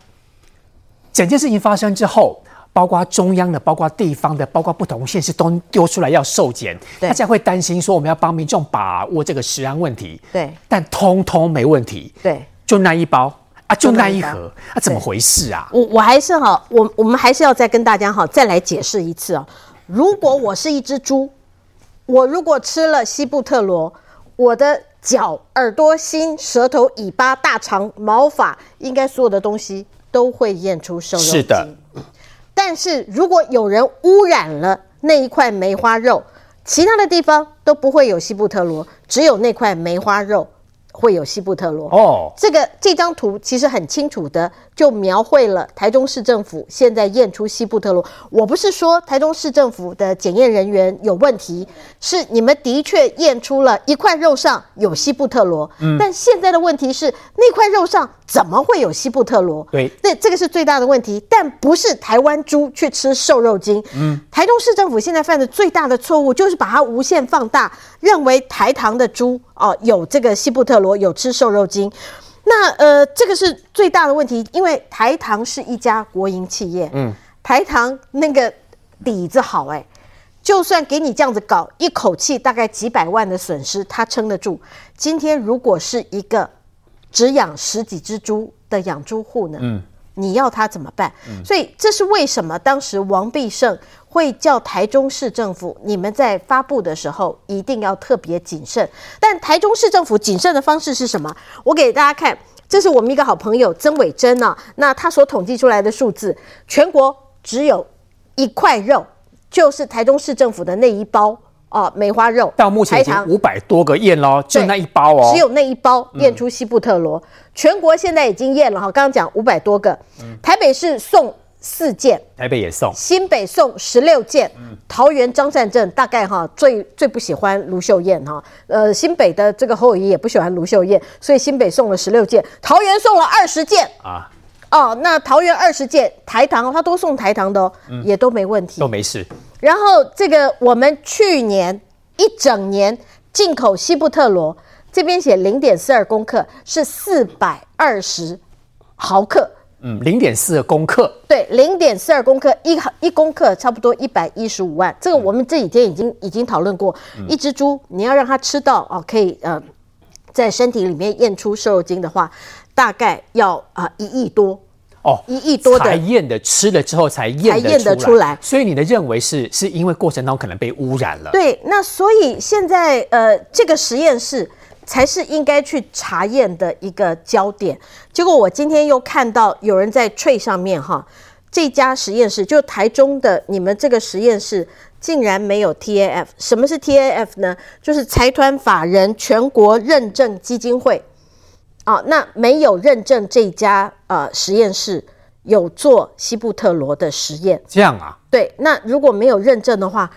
整件事情发生之后。包括中央的，包括地方的，包括不同县市都丢出来要受检，大家会担心说我们要帮民众把握这个食安问题，对，但通通没问题，对，就那一包啊，就那一盒，啊，怎么回事啊？我我还是哈，我我们还是要再跟大家哈再来解释一次啊。如果我是一只猪，我如果吃了西布特罗，我的。脚、耳朵、心、舌头、尾巴、大肠、毛发，应该所有的东西都会验出瘦肉精。是的。但是如果有人污染了那一块梅花肉，其他的地方都不会有西布特罗，只有那块梅花肉。会有西部特罗哦，这个这张图其实很清楚的就描绘了台中市政府现在验出西部特罗。我不是说台中市政府的检验人员有问题，是你们的确验出了一块肉上有西部特罗。嗯，但现在的问题是那块肉上怎么会有西部特罗？对，那这个是最大的问题，但不是台湾猪去吃瘦肉精。嗯，台中市政府现在犯的最大的错误就是把它无限放大，认为台糖的猪。哦，有这个西布特罗，有吃瘦肉精，那呃，这个是最大的问题，因为台糖是一家国营企业，嗯，台糖那个底子好哎，就算给你这样子搞，一口气大概几百万的损失，他撑得住。今天如果是一个只养十几只猪的养猪户呢，嗯，你要他怎么办？嗯，所以这是为什么当时王必胜。会叫台中市政府，你们在发布的时候一定要特别谨慎。但台中市政府谨慎的方式是什么？我给大家看，这是我们一个好朋友曾伟珍啊，那他所统计出来的数字，全国只有一块肉，就是台中市政府的那一包哦，梅花肉。到目前已经五百多个验喽，就那一包哦，只有那一包验出西布特罗。嗯、全国现在已经验了哈，刚刚讲五百多个，台北市送。四件，台北也送，新北送十六件，嗯、桃园张善政大概哈最最不喜欢卢秀燕哈，呃新北的这个侯友谊也不喜欢卢秀燕，所以新北送了十六件，桃园送了二十件。啊，哦那桃园二十件台糖他都送台糖的哦，嗯、也都没问题，都没事。然后这个我们去年一整年进口西布特罗，这边写零点四二公克是四百二十毫克。嗯，零点四公克，对，零点四二公克，一一公克差不多一百一十五万。这个我们这几天已经已经讨论过，嗯、一只猪你要让它吃到哦，可以呃，在身体里面验出瘦肉精的话，大概要啊、呃、一亿多哦，一亿多的才验的，吃了之后才验才验得出来。所以你的认为是是因为过程当中可能被污染了？对，那所以现在呃这个实验室。才是应该去查验的一个焦点。结果我今天又看到有人在 Trade 上面哈，这家实验室就台中的你们这个实验室竟然没有 TAF。什么是 TAF 呢？就是财团法人全国认证基金会。啊，那没有认证这家呃实验室有做西布特罗的实验。这样啊？对，那如果没有认证的话，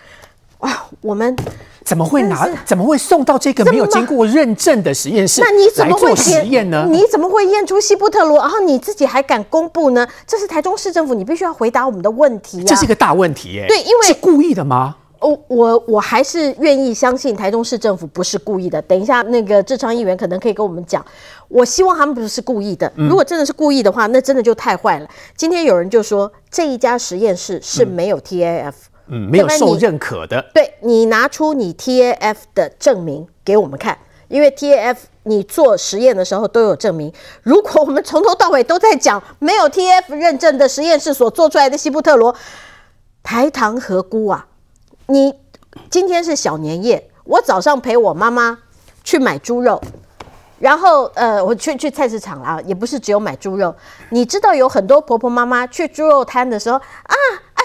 哇，我们。怎么会拿？怎么会送到这个没有经过认证的实验室？那你怎么会实验呢？你怎么会验出西布特罗？然后你自己还敢公布呢？这是台中市政府，你必须要回答我们的问题啊！这是一个大问题耶。对，因为是故意的吗？哦，我我还是愿意相信台中市政府不是故意的。等一下，那个智昌议员可能可以跟我们讲。我希望他们不是故意的。如果真的是故意的话，那真的就太坏了。今天有人就说这一家实验室是没有 TAF。嗯，嗯没有受认可的。对你拿出你 TAF 的证明给我们看，因为 TAF 你做实验的时候都有证明。如果我们从头到尾都在讲没有 T F 认证的实验室所做出来的西布特罗，排糖何辜啊？你今天是小年夜，我早上陪我妈妈去买猪肉，然后呃，我去去菜市场了，也不是只有买猪肉。你知道有很多婆婆妈妈去猪肉摊的时候啊。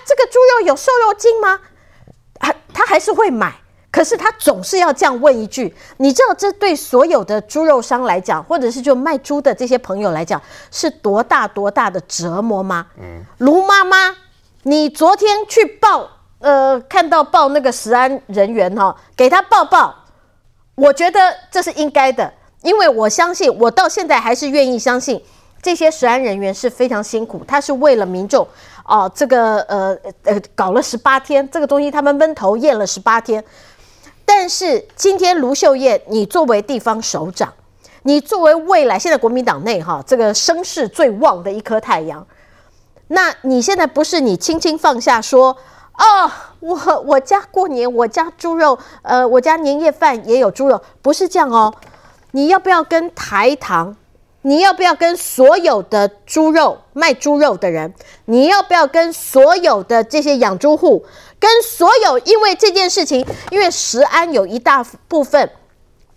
这个猪肉有瘦肉精吗？他他还是会买，可是他总是要这样问一句。你知道这对所有的猪肉商来讲，或者是就卖猪的这些朋友来讲，是多大多大的折磨吗？嗯，卢妈妈，你昨天去报，呃，看到报那个食安人员哈、给他报报，我觉得这是应该的，因为我相信，我到现在还是愿意相信这些食安人员是非常辛苦，他是为了民众。哦，这个呃呃，搞了十八天，这个东西他们闷头验了十八天。但是今天卢秀燕，你作为地方首长，你作为未来现在国民党内哈这个声势最旺的一颗太阳，那你现在不是你轻轻放下说，哦，我我家过年我家猪肉，呃，我家年夜饭也有猪肉，不是这样哦，你要不要跟台糖？你要不要跟所有的猪肉卖猪肉的人？你要不要跟所有的这些养猪户？跟所有因为这件事情，因为食安有一大部分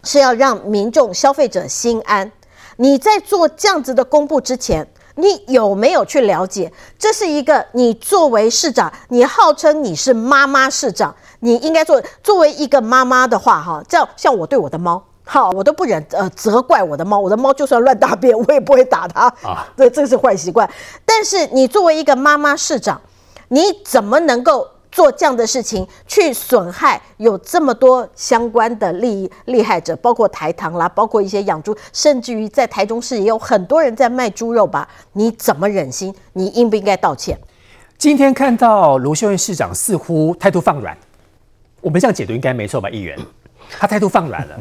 是要让民众消费者心安。你在做这样子的公布之前，你有没有去了解？这是一个你作为市长，你号称你是妈妈市长，你应该做作为一个妈妈的话，哈，这样像我对我的猫，好，我都不忍呃责怪我的猫，我的猫就算乱大便，我也不会打它啊。对，这是坏习惯。但是你作为一个妈妈市长，你怎么能够？做这样的事情去损害有这么多相关的利益利害者，包括台糖啦，包括一些养猪，甚至于在台中市也有很多人在卖猪肉吧？你怎么忍心？你应不应该道歉？今天看到卢秀燕市长似乎态度放软，我们这样解读应该没错吧？议员，他态度放软了。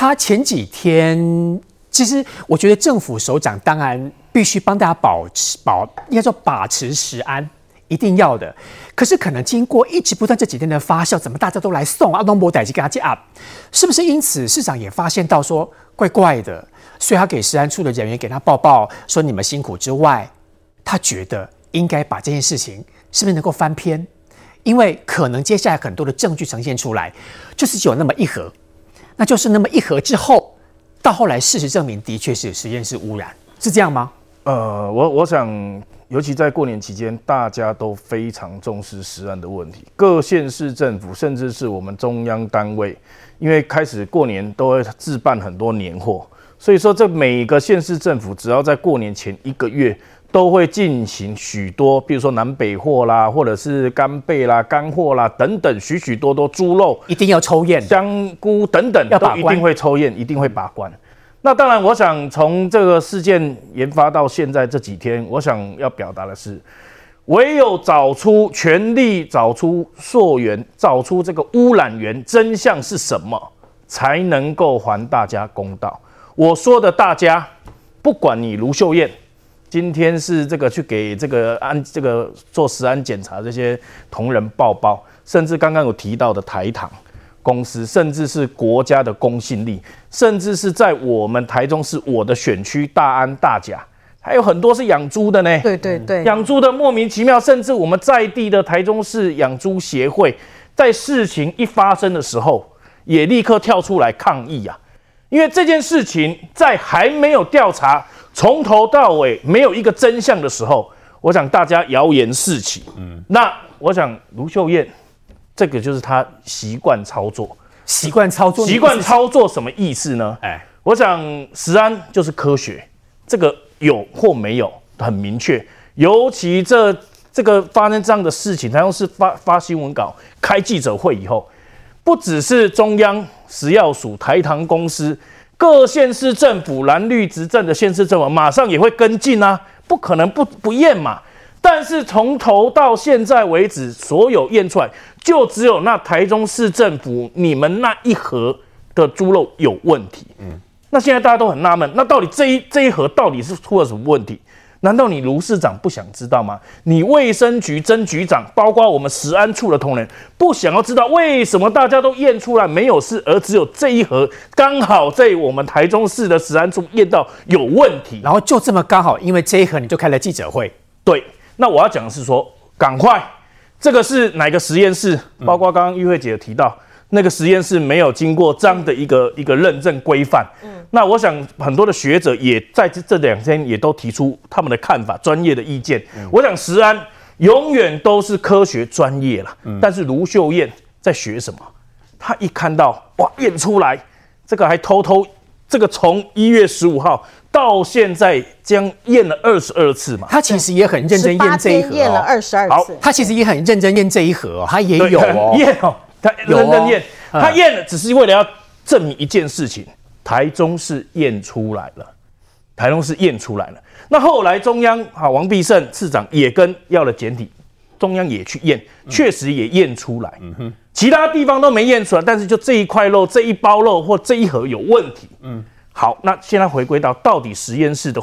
他前几天，其实我觉得政府首长当然必须帮大家保持保，应该说把持食安。一定要的，可是可能经过一直不断这几天的发酵，怎么大家都来送阿东博代基给他接 up，是不是？因此市长也发现到说怪怪的，所以他给食安处的人员给他报报说你们辛苦之外，他觉得应该把这件事情是不是能够翻篇？因为可能接下来很多的证据呈现出来，就是有那么一盒，那就是那么一盒之后，到后来事实证明的确是实验室污染，是这样吗？呃，我我想。尤其在过年期间，大家都非常重视食安的问题。各县市政府，甚至是我们中央单位，因为开始过年都会置办很多年货，所以说这每一个县市政府只要在过年前一个月，都会进行许多，比如说南北货啦，或者是干贝啦、干货啦等等，许许多多猪肉一定要抽验，香菇等等都一定会抽验，一定会把关。那当然，我想从这个事件研发到现在这几天，我想要表达的是，唯有找出全力找出溯源，找出这个污染源真相是什么，才能够还大家公道。我说的大家，不管你卢秀燕今天是这个去给这个安这个做食安检查这些同仁报报，甚至刚刚有提到的台糖。公司，甚至是国家的公信力，甚至是在我们台中市我的选区大安大甲，还有很多是养猪的呢。对对对，养猪的莫名其妙，甚至我们在地的台中市养猪协会，在事情一发生的时候，也立刻跳出来抗议啊！因为这件事情在还没有调查，从头到尾没有一个真相的时候，我想大家谣言四起。嗯，那我想卢秀燕。这个就是她习惯操作，习惯操作，习惯操作什么意思呢？哎，我想石安就是科学，这个有或没有很明确。尤其这这个发生这样的事情，台中市发发新闻稿、开记者会以后，不只是中央食药署、台糖公司，各县市政府蓝绿执政的县市政府马上也会跟进啊，不可能不不验嘛。但是从头到现在为止，所有验出来就只有那台中市政府你们那一盒的猪肉有问题。嗯，那现在大家都很纳闷，那到底这一这一盒到底是出了什么问题？难道你卢市长不想知道吗？你卫生局曾局长，包括我们食安处的同仁，不想要知道为什么大家都验出来没有事，而只有这一盒刚好在我们台中市的食安处验到有问题，然后就这么刚好，因为这一盒你就开了记者会，对。那我要讲的是说，赶快，这个是哪个实验室？包括刚刚玉慧姐提到，那个实验室没有经过这样的一个一个认证规范。嗯，那我想很多的学者也在这这两天也都提出他们的看法、专业的意见。我想石安永远都是科学专业了。嗯，但是卢秀燕在学什么？她一看到哇验出来，这个还偷偷，这个从一月十五号。到现在将验了二十二次嘛？他其实也很认真验这一盒，验了二十二次。好，他其实也很认真验这一盒，他也有哦，验哦，他认真验，他验了，只是为了要证明一件事情：台中市验出来了，台中市验出来了。那后来中央啊，王必胜市长也跟要了检体，中央也去验，确实也验出来。嗯哼，其他地方都没验出来，但是就这一块肉、这一包肉或这一盒有问题。嗯。好，那现在回归到到底实验室的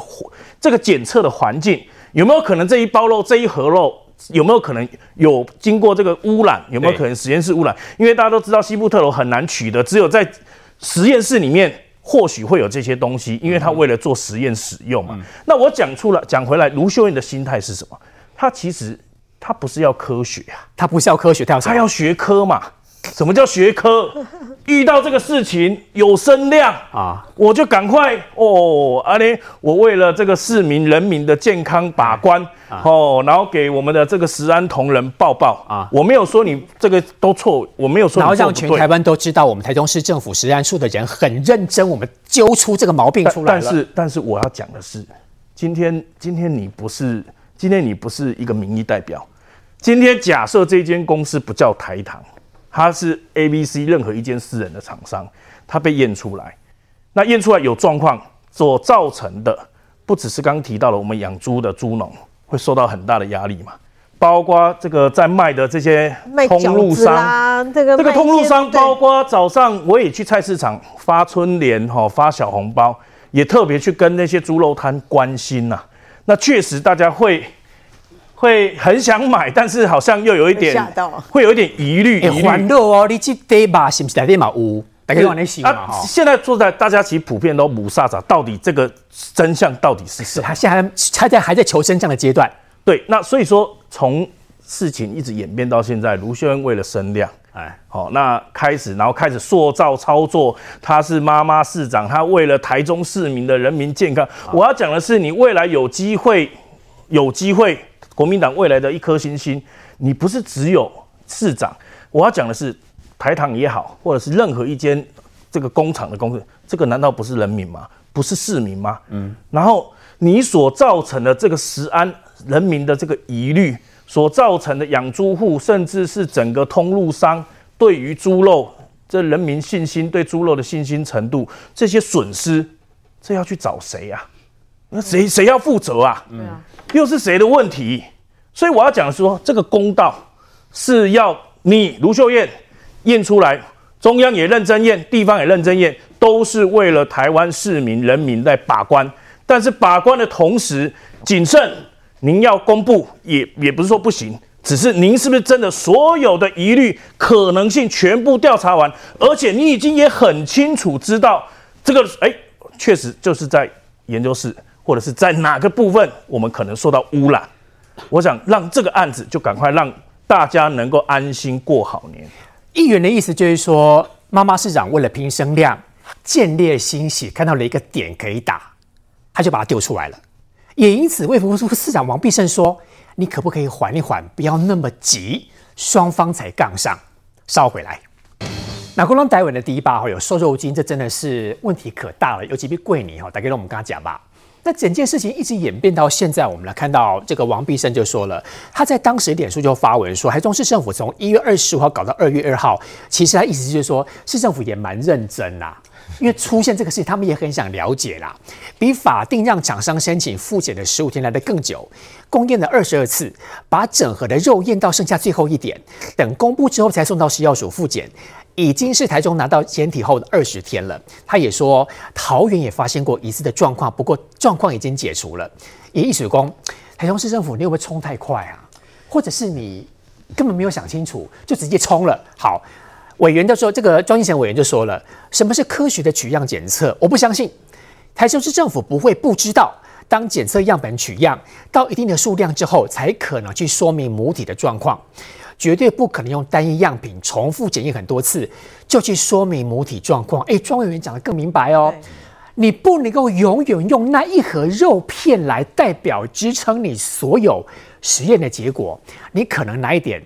这个检测的环境有没有可能这一包肉这一盒肉有没有可能有经过这个污染？有没有可能实验室污染？因为大家都知道西部特罗很难取得，只有在实验室里面或许会有这些东西，因为他为了做实验使用嘛。嗯、那我讲出了讲回来，卢秀燕的心态是什么？他其实他不是要科学啊，他不是要科学，他要他要学科嘛。什么叫学科？遇到这个事情有声量啊，我就赶快哦，阿咧，我为了这个市民人民的健康把关哦，然后给我们的这个食安同仁报报啊，我没有说你这个都错，我没有说，然后让全台湾都知道，我们台中市政府食安处的人很认真，我们揪出这个毛病出来了。但是，但是我要讲的是，今天今天你不是，今天你不是一个民意代表，今天假设这间公司不叫台糖。它是 A、B、C 任何一间私人的厂商，它被验出来，那验出来有状况所造成的，不只是刚刚提到了我们养猪的猪农会受到很大的压力嘛，包括这个在卖的这些通路商，这个这个通路商，包括早上我也去菜市场发春联哈，发小红包，也特别去跟那些猪肉摊关心呐、啊，那确实大家会。会很想买，但是好像又有一点吓到，会有一点疑虑。哎，欢乐哦，你这对吧？是不是在店嘛？有，大家往那想嘛？哈，现在坐在大家其实普遍都母煞煞，到底这个真相到底是什么？他现在还在还在求真相的阶段。对，那所以说从事情一直演变到现在，卢秀恩为了声量，哎，好，那开始然后开始塑造操作，他是妈妈市长，他为了台中市民的人民健康，我要讲的是，你未来有机会，有机会。国民党未来的一颗星星，你不是只有市长，我要讲的是台糖也好，或者是任何一间这个工厂的工司，这个难道不是人民吗？不是市民吗？嗯。然后你所造成的这个食安人民的这个疑虑，所造成的养猪户，甚至是整个通路商对于猪肉这人民信心对猪肉的信心程度，这些损失，这要去找谁呀？那谁谁要负责啊？嗯。又是谁的问题？所以我要讲说，这个公道是要你卢秀燕验出来，中央也认真验，地方也认真验，都是为了台湾市民人民在把关。但是把关的同时，谨慎，您要公布也也不是说不行，只是您是不是真的所有的疑虑可能性全部调查完，而且你已经也很清楚知道这个，哎，确实就是在研究室。或者是在哪个部分我们可能受到污染？我想让这个案子就赶快让大家能够安心过好年。议员的意思就是说，妈妈市长为了拼声量，见猎心喜，看到了一个点可以打，他就把它丢出来了。也因此，卫福部市长王必胜说：“你可不可以缓一缓，不要那么急，双方才杠上。”稍回来。那国龙台湾的第一把哈有瘦肉精，这真的是问题可大了，尤其比贵你哈，大概让我们跟他讲吧。那整件事情一直演变到现在，我们来看到这个王必胜就说了，他在当时脸书就发文说，台中市政府从一月二十五号搞到二月二号，其实他意思就是说，市政府也蛮认真啦，因为出现这个事情，他们也很想了解啦，比法定让厂商申请复检的十五天来得更久，共验了二十二次，把整盒的肉验到剩下最后一点，等公布之后才送到食药署复检。已经是台中拿到检体后的二十天了。他也说，桃园也发现过疑似的状况，不过状况已经解除了。也一水工，台中市政府，你会不会冲太快啊？或者是你根本没有想清楚就直接冲了？好，委员就说，这个庄敬贤委员就说了，什么是科学的取样检测？我不相信，台中市政府不会不知道，当检测样本取样到一定的数量之后，才可能去说明母体的状况。绝对不可能用单一样品重复检验很多次就去说明母体状况。哎，庄委员讲得更明白哦，你不能够永远用那一盒肉片来代表支撑你所有实验的结果。你可能拿一点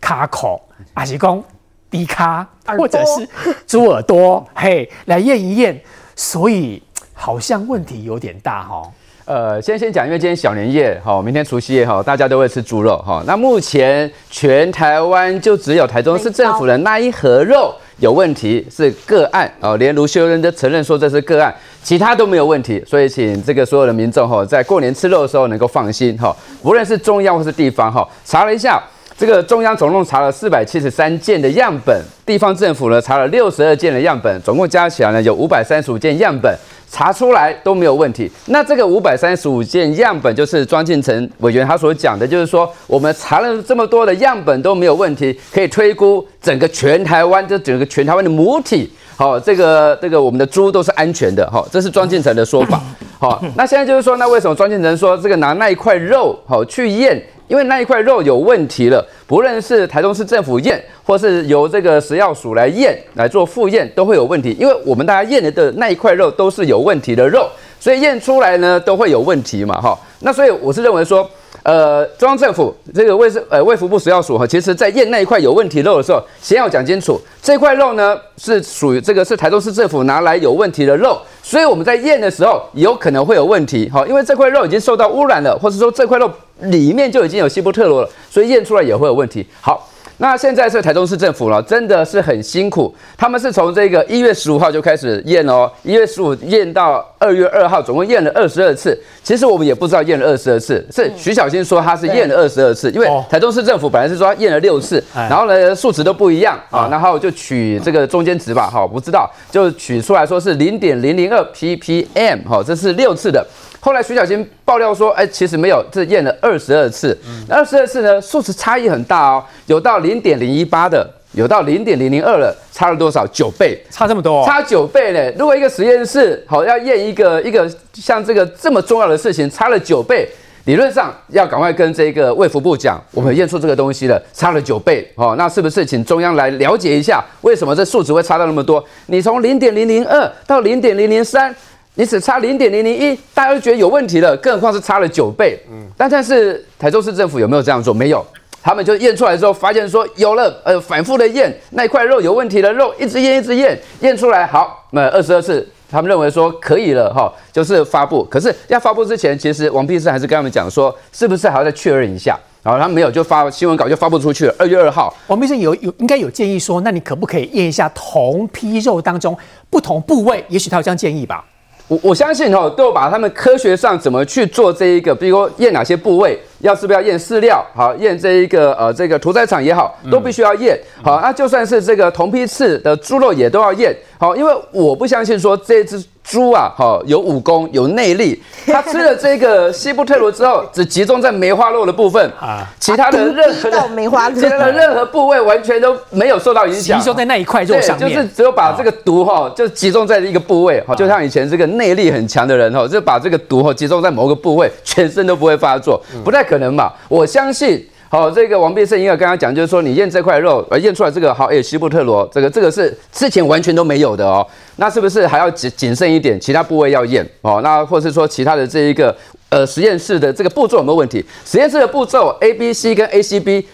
卡口、阿吉公、低卡，或者是猪耳朵，嘿，来验一验。所以好像问题有点大哈、哦。呃，先先讲，因为今天小年夜，哈，明天除夕夜，哈，大家都会吃猪肉，哈。那目前全台湾就只有台中市政府的那一盒肉有问题，是个案，哦，连卢秀燕都承认说这是个案，其他都没有问题，所以请这个所有的民众，哈，在过年吃肉的时候能够放心，哈，无论是中央或是地方，哈，查了一下，这个中央总共查了四百七十三件的样本，地方政府呢查了六十二件的样本，总共加起来呢有五百三十五件样本。查出来都没有问题。那这个五百三十五件样本，就是庄敬诚委员他所讲的，就是说我们查了这么多的样本都没有问题，可以推估整个全台湾，这整个全台湾的母体，好，这个这个我们的猪都是安全的，好，这是庄敬诚的说法。好，那现在就是说，那为什么庄敬诚说这个拿那一块肉好去验？因为那一块肉有问题了，不论是台中市政府验，或是由这个食药署来验来做复验，都会有问题，因为我们大家验的的那一块肉都是有问题的肉，所以验出来呢都会有问题嘛，哈。那所以我是认为说。呃，中央政府这个卫生呃卫福部食药署哈，其实在验那一块有问题肉的时候，先要讲清楚，这块肉呢是属于这个是台中市政府拿来有问题的肉，所以我们在验的时候有可能会有问题哈，因为这块肉已经受到污染了，或者说这块肉里面就已经有西布特罗了，所以验出来也会有问题。好。那现在是台中市政府了，真的是很辛苦。他们是从这个一月十五号就开始验哦，一月十五验到二月二号，总共验了二十二次。其实我们也不知道验了二十二次，是徐小新说他是验了二十二次，因为台中市政府本来是说他验了六次，然后呢数值都不一样啊，然后就取这个中间值吧，哈，不知道就取出来说是零点零零二 ppm，哈，这是六次的。后来徐小新爆料说，哎，其实没有，这验了二十二次，二十二次呢，数值差异很大哦，有到零点零一八的，有到零点零零二了，差了多少？九倍，差这么多，差九倍嘞！如果一个实验室好要验一个一个像这个这么重要的事情，差了九倍，理论上要赶快跟这个卫福部讲，我们验出这个东西了，差了九倍，哦，那是不是请中央来了解一下，为什么这数值会差到那么多？你从零点零零二到零点零零三。你只差零点零零一，大家都觉得有问题了，更何况是差了九倍。嗯，但但是台州市政府有没有这样做？没有，他们就验出来之后，发现说有了，呃，反复的验那块肉有问题的肉，一直验一直验，验出来好，那二十二次，他们认为说可以了哈，就是发布。可是要发布之前，其实王必胜还是跟他们讲说，是不是还要再确认一下？然后他们没有，就发新闻稿就发布出去了。二月二号，王必胜有有应该有建议说，那你可不可以验一下同批肉当中不同部位？也许他有这样建议吧。我我相信哈，都有把他们科学上怎么去做这一个，比如说验哪些部位，要是不是要验饲料，好验这一个呃这个屠宰场也好，都必须要验。好，那就算是这个同批次的猪肉也都要验。好，因为我不相信说这只。猪啊，好有武功有内力，它吃了这个西布特罗之后，只集中在梅花肉的部分啊，其他的任何的梅花，其他的任何部位完全都没有受到影响，集中在那一块肉上面，就是只有把这个毒哈，就集中在一个部位，哈，就像以前这个内力很强的人哈，就把这个毒哈集中在某个部位，全身都不会发作，不太可可能嘛，我相信。好，这个王必胜应该刚刚讲，就是说你验这块肉，呃，验出来这个好，哎，西布特罗，这个这个是之前完全都没有的哦，那是不是还要谨谨慎一点？其他部位要验哦，那或是说其他的这一个呃实验室的这个步骤有没有问题？实验室的步骤 A、B、C 跟 A、C、B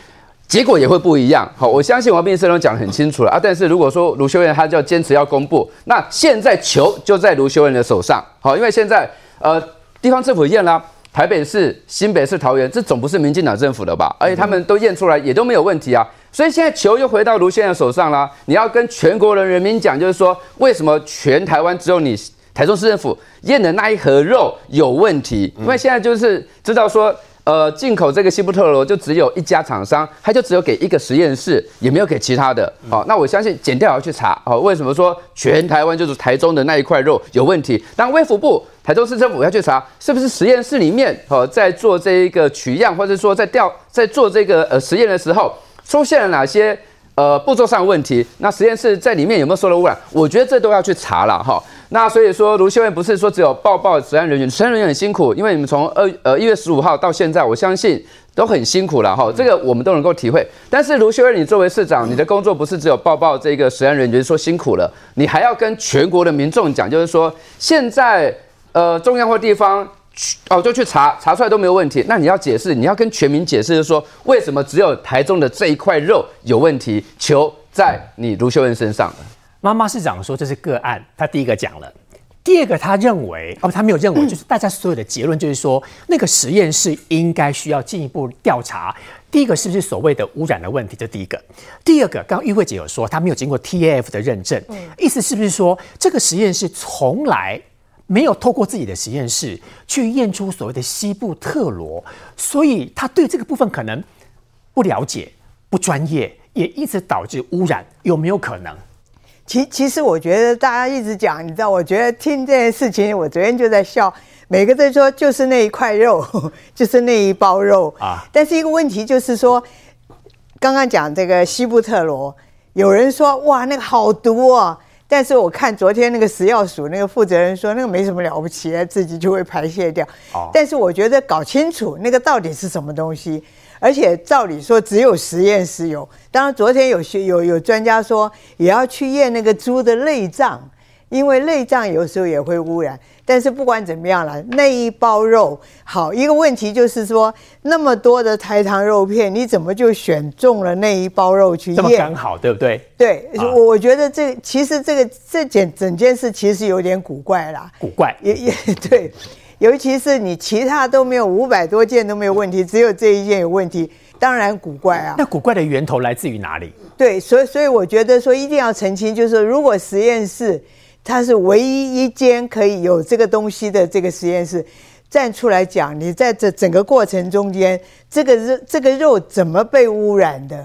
结果也会不一样。好，我相信王必胜都讲得很清楚了啊。但是如果说卢秀燕她就要坚持要公布，那现在球就在卢秀燕的手上。好，因为现在呃地方政府验了。台北市、新北市、桃园，这总不是民进党政府的吧？而且他们都验出来也都没有问题啊，所以现在球又回到卢先生手上啦。你要跟全国的人民讲，就是说为什么全台湾只有你台中市政府验的那一盒肉有问题？因为现在就是知道说。呃，进口这个西布特罗就只有一家厂商，他就只有给一个实验室，也没有给其他的。好、哦，那我相信检调要去查。好、哦，为什么说全台湾就是台中的那一块肉有问题？当卫福部、台中市政府要去查，是不是实验室里面哦，在做这一个取样，或者说在调在做这个呃实验的时候，出现了哪些呃步骤上的问题？那实验室在里面有没有受到污染？我觉得这都要去查了哈。那所以说，卢秀燕不是说只有报报食安人员，食安人员很辛苦，因为你们从二呃一月十五号到现在，我相信都很辛苦了哈，这个我们都能够体会。但是卢秀燕，你作为市长，你的工作不是只有报报这个食安人员说辛苦了，你还要跟全国的民众讲，就是说现在呃中央或地方哦就去查查出来都没有问题，那你要解释，你要跟全民解释，就是说为什么只有台中的这一块肉有问题，球在你卢秀恩身上。妈妈市长说这是个案，他第一个讲了，第二个他认为哦，他没有认为，就是大家所有的结论就是说，那个实验室应该需要进一步调查。第一个是不是所谓的污染的问题？这第一个。第二个，刚刚玉慧姐有说他没有经过 TAF 的认证，意思是不是说这个实验室从来没有透过自己的实验室去验出所谓的西布特罗，所以他对这个部分可能不了解、不专业，也一直导致污染，有没有可能？其其实我觉得大家一直讲，你知道，我觉得听这件事情，我昨天就在笑，每个都说就是那一块肉，就是那一包肉啊。但是一个问题就是说，刚刚讲这个西部特罗，有人说哇那个好毒哦，但是我看昨天那个食药署那个负责人说那个没什么了不起，自己就会排泄掉。但是我觉得搞清楚那个到底是什么东西。而且照理说只有实验室有。当然，昨天有学有有专家说也要去验那个猪的内脏，因为内脏有时候也会污染。但是不管怎么样了，那一包肉好，一个问题就是说，那么多的台糖肉片，你怎么就选中了那一包肉去验？这么刚好，对不对？对，我、啊、我觉得这其实这个这件整件事其实有点古怪啦。古怪也也 对，尤其是你其他都没有五百多件都没有问题，只有这一件有问题，当然古怪啊。那古怪的源头来自于哪里？对，所以所以我觉得说一定要澄清，就是如果实验室。它是唯一一间可以有这个东西的这个实验室，站出来讲，你在这整个过程中间，这个肉这个肉怎么被污染的？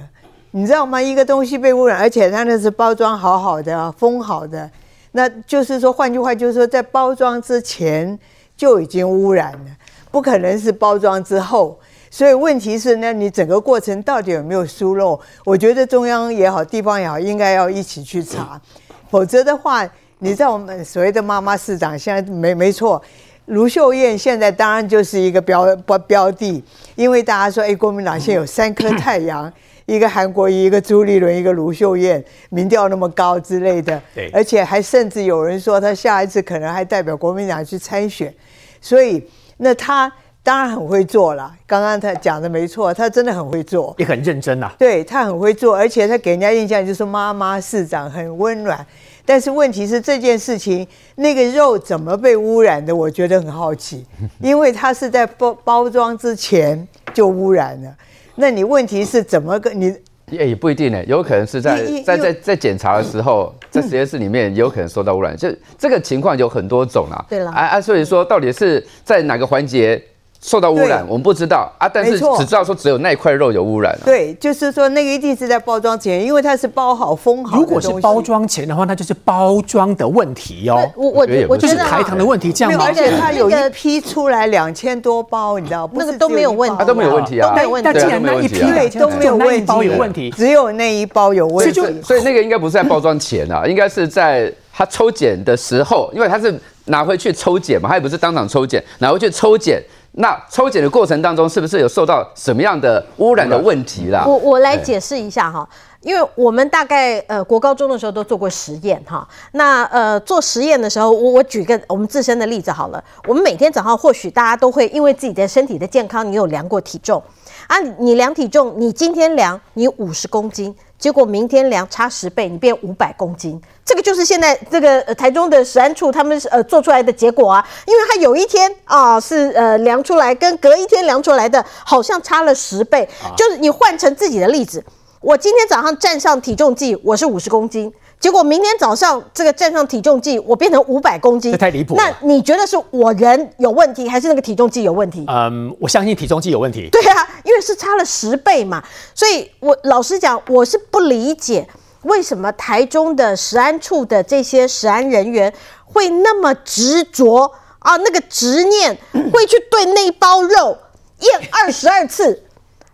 你知道吗？一个东西被污染，而且它那是包装好好的、封好的，那就是说，换句话就是说，在包装之前就已经污染了，不可能是包装之后。所以问题是呢，你整个过程到底有没有疏漏？我觉得中央也好，地方也好，应该要一起去查，否则的话。你知道我们所谓的妈妈市长现在没没错，卢秀燕现在当然就是一个标标标的，因为大家说，哎，国民党现在有三颗太阳，一个韩国瑜，一个朱立伦，一个卢秀燕，民调那么高之类的，对，而且还甚至有人说他下一次可能还代表国民党去参选，所以那他当然很会做了。刚刚他讲的没错，他真的很会做，也很认真呐、啊。对，他很会做，而且他给人家印象就是妈妈市长很温暖。但是问题是这件事情，那个肉怎么被污染的？我觉得很好奇，因为它是在包包装之前就污染了。那你问题是怎么个你？也也不一定呢，有可能是在在在在检查的时候，在实验室里面有可能受到污染。就这个情况有很多种啦。对了，啊啊，所以说到底是在哪个环节？受到污染，我们不知道啊，但是只知道说只有那一块肉有污染、啊。对，就是说那个一定是在包装前，因为它是包好封好。如果是包装前的话，那就是包装的问题哦。我我我觉得台糖的问题，这样吗？而且它有一批出来两千多包，你知道不？那个都没有问题，都没有问题啊，都没有问题。但既然那一批都没有问题，包有问题，只有那一包有问题。所以，所以那个应该不是在包装前啊，应该是在他抽检的时候，因为他是拿回去抽检嘛，他也不是当场抽检，拿回去抽检。那抽检的过程当中，是不是有受到什么样的污染的问题啦？我我来解释一下哈，因为我们大概呃国高中的时候都做过实验哈。那呃做实验的时候，我我举个我们自身的例子好了。我们每天早上或许大家都会因为自己的身体的健康，你有量过体重啊？你量体重，你今天量你五十公斤。结果明天量差十倍，你变五百公斤，这个就是现在这个台中的食安处他们呃做出来的结果啊，因为他有一天啊、是呃量出来跟隔一天量出来的好像差了十倍，就是你换成自己的例子，我今天早上站上体重计，我是五十公斤。结果明天早上这个站上体重计，我变成五百公斤，这太离谱。那你觉得是我人有问题，还是那个体重计有问题？嗯，我相信体重计有问题。对啊，因为是差了十倍嘛，所以我老实讲，我是不理解为什么台中的食安处的这些食安人员会那么执着啊，那个执念会去对那包肉验二十二次，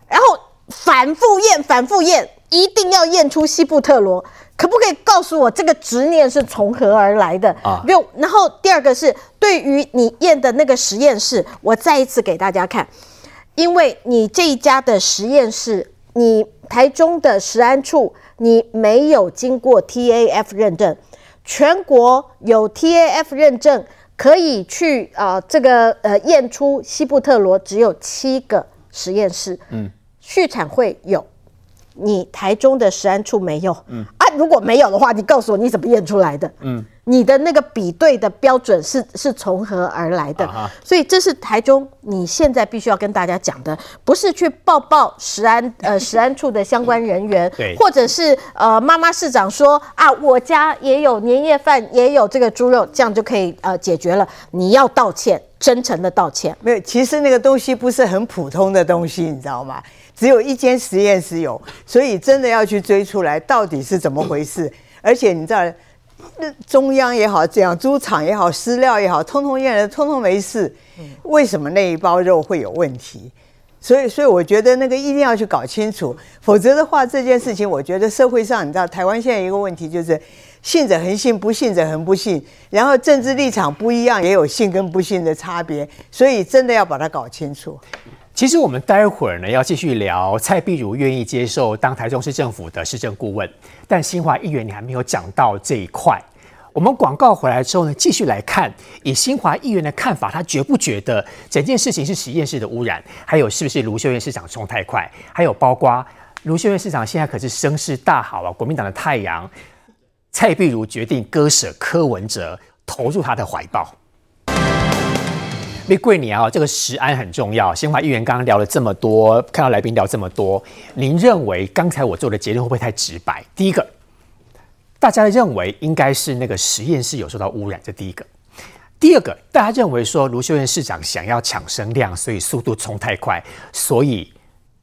然后反复验，反复验，一定要验出西布特罗。可不可以告诉我这个执念是从何而来的啊？六然后第二个是对于你验的那个实验室，我再一次给大家看，因为你这一家的实验室，你台中的食安处，你没有经过 TAF 认证，全国有 TAF 认证可以去啊、呃、这个呃验出西布特罗只有七个实验室，嗯，畜产会有。你台中的食安处没有，嗯啊，如果没有的话，你告诉我你怎么验出来的？嗯，你的那个比对的标准是是从何而来的？啊、所以这是台中你现在必须要跟大家讲的，不是去报报食安 呃食安处的相关人员，对，或者是呃妈妈市长说啊，我家也有年夜饭，也有这个猪肉，这样就可以呃解决了。你要道歉，真诚的道歉。没有，其实那个东西不是很普通的东西，你知道吗？只有一间实验室有，所以真的要去追出来到底是怎么回事。而且你知道，中央也好，养猪场也好，饲料也好，通通验了，通通没事。为什么那一包肉会有问题？所以，所以我觉得那个一定要去搞清楚，否则的话，这件事情我觉得社会上，你知道，台湾现在一个问题就是信者恒信，不信者恒不信。然后政治立场不一样，也有信跟不信的差别。所以真的要把它搞清楚。其实我们待会儿呢要继续聊蔡壁如愿意接受当台中市政府的市政顾问，但新华议员你还没有讲到这一块。我们广告回来之后呢，继续来看以新华议员的看法，他觉不觉得整件事情是实验室的污染？还有是不是卢秀燕市长冲太快？还有包括卢秀燕市长现在可是声势大好啊，国民党的太阳蔡壁如决定割舍柯文哲，投入他的怀抱。贵你啊，这个食安很重要。新华议员刚刚聊了这么多，看到来宾聊这么多，您认为刚才我做的结论会不会太直白？第一个，大家认为应该是那个实验室有受到污染，这第一个。第二个，大家认为说卢秀燕市长想要抢声量，所以速度冲太快，所以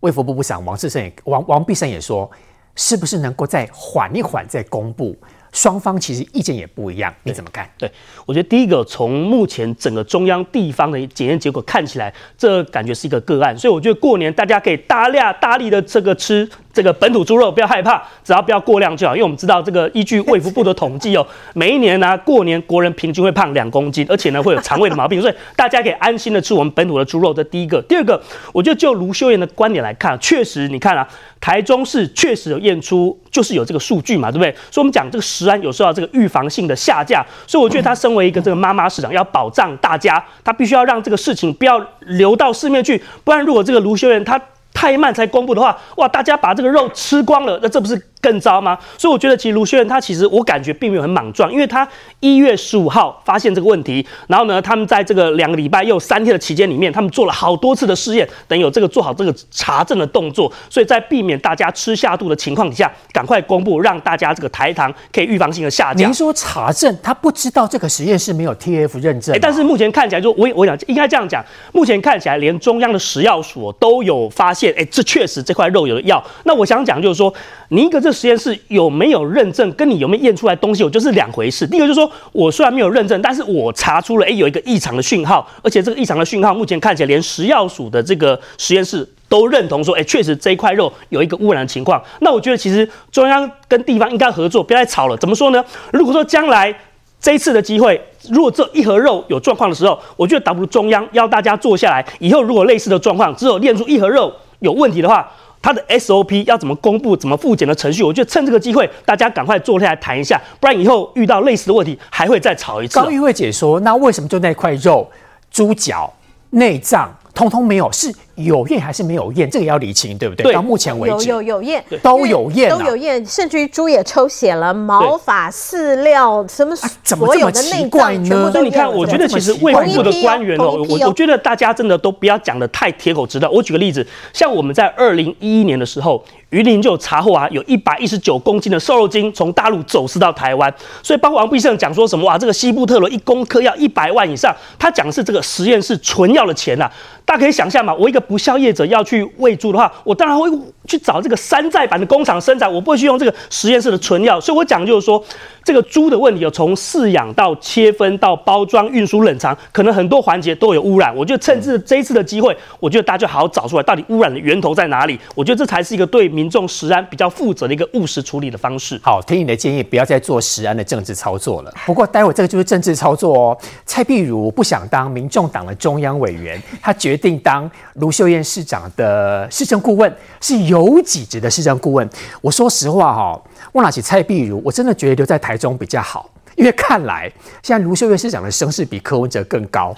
卫福部部长王世胜也王王必胜也说，是不是能够再缓一缓再公布？双方其实意见也不一样，你怎么看？对，我觉得第一个，从目前整个中央地方的检验结果看起来，这感觉是一个个案，所以我觉得过年大家可以大量大力的这个吃这个本土猪肉，不要害怕，只要不要过量就好。因为我们知道这个依据卫福部的统计哦，每一年呢、过年国人平均会胖两公斤，而且呢会有肠胃的毛病，所以大家可以安心的吃我们本土的猪肉。这第一个，第二个，我觉得就卢秀燕的观点来看，确实你看啊。台中市确实有验出，就是有这个数据嘛，对不对？所以，我们讲这个食安有时候这个预防性的下架，所以我觉得他身为一个这个妈妈市长，要保障大家，他必须要让这个事情不要流到市面去，不然如果这个卢秀燕她太慢才公布的话，哇，大家把这个肉吃光了，那这不是？更糟吗？所以我觉得，其实卢秀燕她其实我感觉并没有很莽撞，因为他一月十五号发现这个问题，然后呢，他们在这个两个礼拜又三天的期间里面，他们做了好多次的试验，等有这个做好这个查证的动作，所以在避免大家吃下肚的情况底下，赶快公布，让大家这个台糖可以预防性的下降。您说查证，他不知道这个实验室没有 TF 认证，欸，但是目前看起来就，我我想应该这样讲，目前看起来连中央的食药所都有发现，哎，欸，这确实这块肉有药。那我想讲就是说，你一个这实验室有没有认证，跟你有没有验出来东西，我就是两回事。第一个就是说，我虽然没有认证，但是我查出了，哎，有一个异常的讯号，而且这个异常的讯号，目前看起来连食药署的这个实验室都认同说，哎，确实这一块肉有一个污染的情况。那我觉得其实中央跟地方应该合作，不要再吵了。怎么说呢？如果说将来这一次的机会，如果这一盒肉有状况的时候，我觉得倒不如中央要大家坐下来，以后如果类似的状况，只有验出一盒肉有问题的话。它的 SOP 要怎么公布、怎么复检的程序，我觉得趁这个机会，大家赶快坐下来谈一下，不然以后遇到类似的问题还会再吵一次。高玉慧姐说，那为什么就那块肉、猪脚、内脏？通通没有，是有验还是没有验？这个要理清，对不对？对，到目前为止有有有验，都有验，都有验，甚至于猪也抽血了，毛发、饲料什么，所有的内脏全部都。所以你看，我觉得其实卫福部的官员哦，我我觉得大家真的都不要讲的太铁口直断。我举个例子，像我们在二零一一年的时候。榆林就有查获啊，有一百一十九公斤的瘦肉精从大陆走私到台湾，所以包括王必胜讲说什么哇，这个西布特罗一公克要一百万以上，他讲的是这个实验室纯药的钱呐、啊，大家可以想象嘛，我一个不肖业者要去喂猪的话，我当然会去找这个山寨版的工厂生产，我不会去用这个实验室的纯药，所以我讲就是说。这个猪的问题有从饲养到切分到包装、运输、冷藏，可能很多环节都有污染。我觉得趁这这一次的机会，我觉得大家就好好找出来，到底污染的源头在哪里？我觉得这才是一个对民众食安比较负责的一个务实处理的方式。好，听你的建议，不要再做食安的政治操作了。不过待会这个就是政治操作哦。蔡壁如不想当民众党的中央委员，他决定当卢秀燕市长的市政顾问，是有几职的市政顾问。我说实话哈、哦。我拿起蔡碧如，我真的觉得留在台中比较好，因为看来现在卢秀燕市长的声势比柯文哲更高。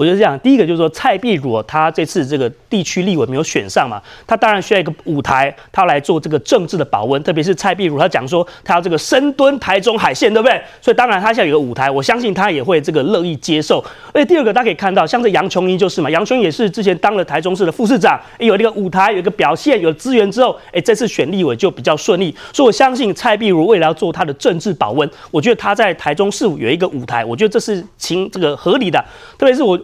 我觉得这样，第一个就是说蔡壁如他这次这个地区立委没有选上嘛，他当然需要一个舞台，他来做这个政治的保温。特别是蔡壁如他讲说他要这个深蹲台中海线，对不对？所以当然他现在有个舞台，我相信他也会这个乐意接受。而且第二个大家可以看到，像这杨琼英就是嘛，杨琼英也是之前当了台中市的副市长，有这个舞台，有一个表现，有资源之后，哎，这次选立委就比较顺利。所以我相信蔡壁如未来要做他的政治保温，我觉得他在台中市有一个舞台，我觉得这是情这个合理的。特别是我。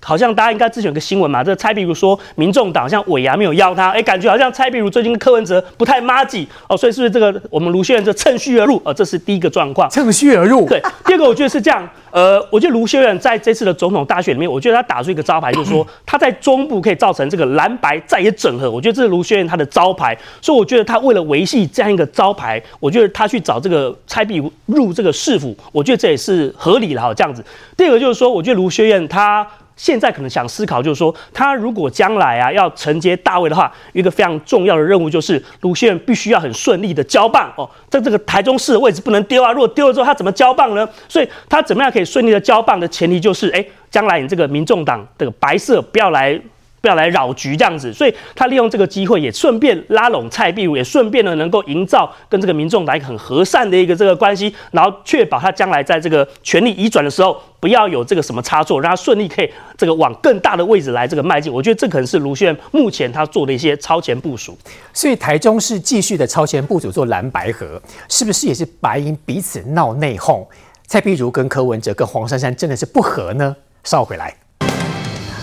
好像大家应该之前有个新闻嘛，这个蔡壁如说民众党像尾牙没有邀他，哎、欸，感觉好像蔡壁如最近跟柯文哲不太麻吉哦，所以是不是这个我们卢秀燕就趁虚而入？呃，这是第一个状况，趁虚而入。对，第二个我觉得是这样，呃，我觉得卢秀燕在这次的总统大选里面，我觉得他打出一个招牌，就是说 他在中部可以造成这个蓝白再也整合，我觉得这是卢秀燕他的招牌，所以我觉得他为了维系这样一个招牌，我觉得他去找这个蔡壁如入这个市府，我觉得这也是合理的哈，这样子。第二个就是说，我觉得卢秀燕他。现在可能想思考，就是说，他如果将来啊要承接大位的话，一个非常重要的任务就是卢秀燕必须要很顺利的交棒哦，在这个台中市的位置不能丢啊，如果丢了之后他怎么交棒呢？所以他怎么样可以顺利的交棒的前提就是，哎，将来你这个民众党这个白色不要来。不要来扰局这样子，所以他利用这个机会，也顺便拉拢蔡壁如，也顺便呢能够营造跟这个民众来一个很和善的一个这个关系，然后确保他将来在这个权力移转的时候，不要有这个什么差错，让他顺利可以这个往更大的位置来这个迈进。我觉得这可能是卢秀燕目前他做的一些超前部署。所以台中市继续的超前部署做蓝白合，是不是也是白营彼此闹内讧？蔡壁如跟柯文哲跟黄珊珊真的是不合呢？稍回来。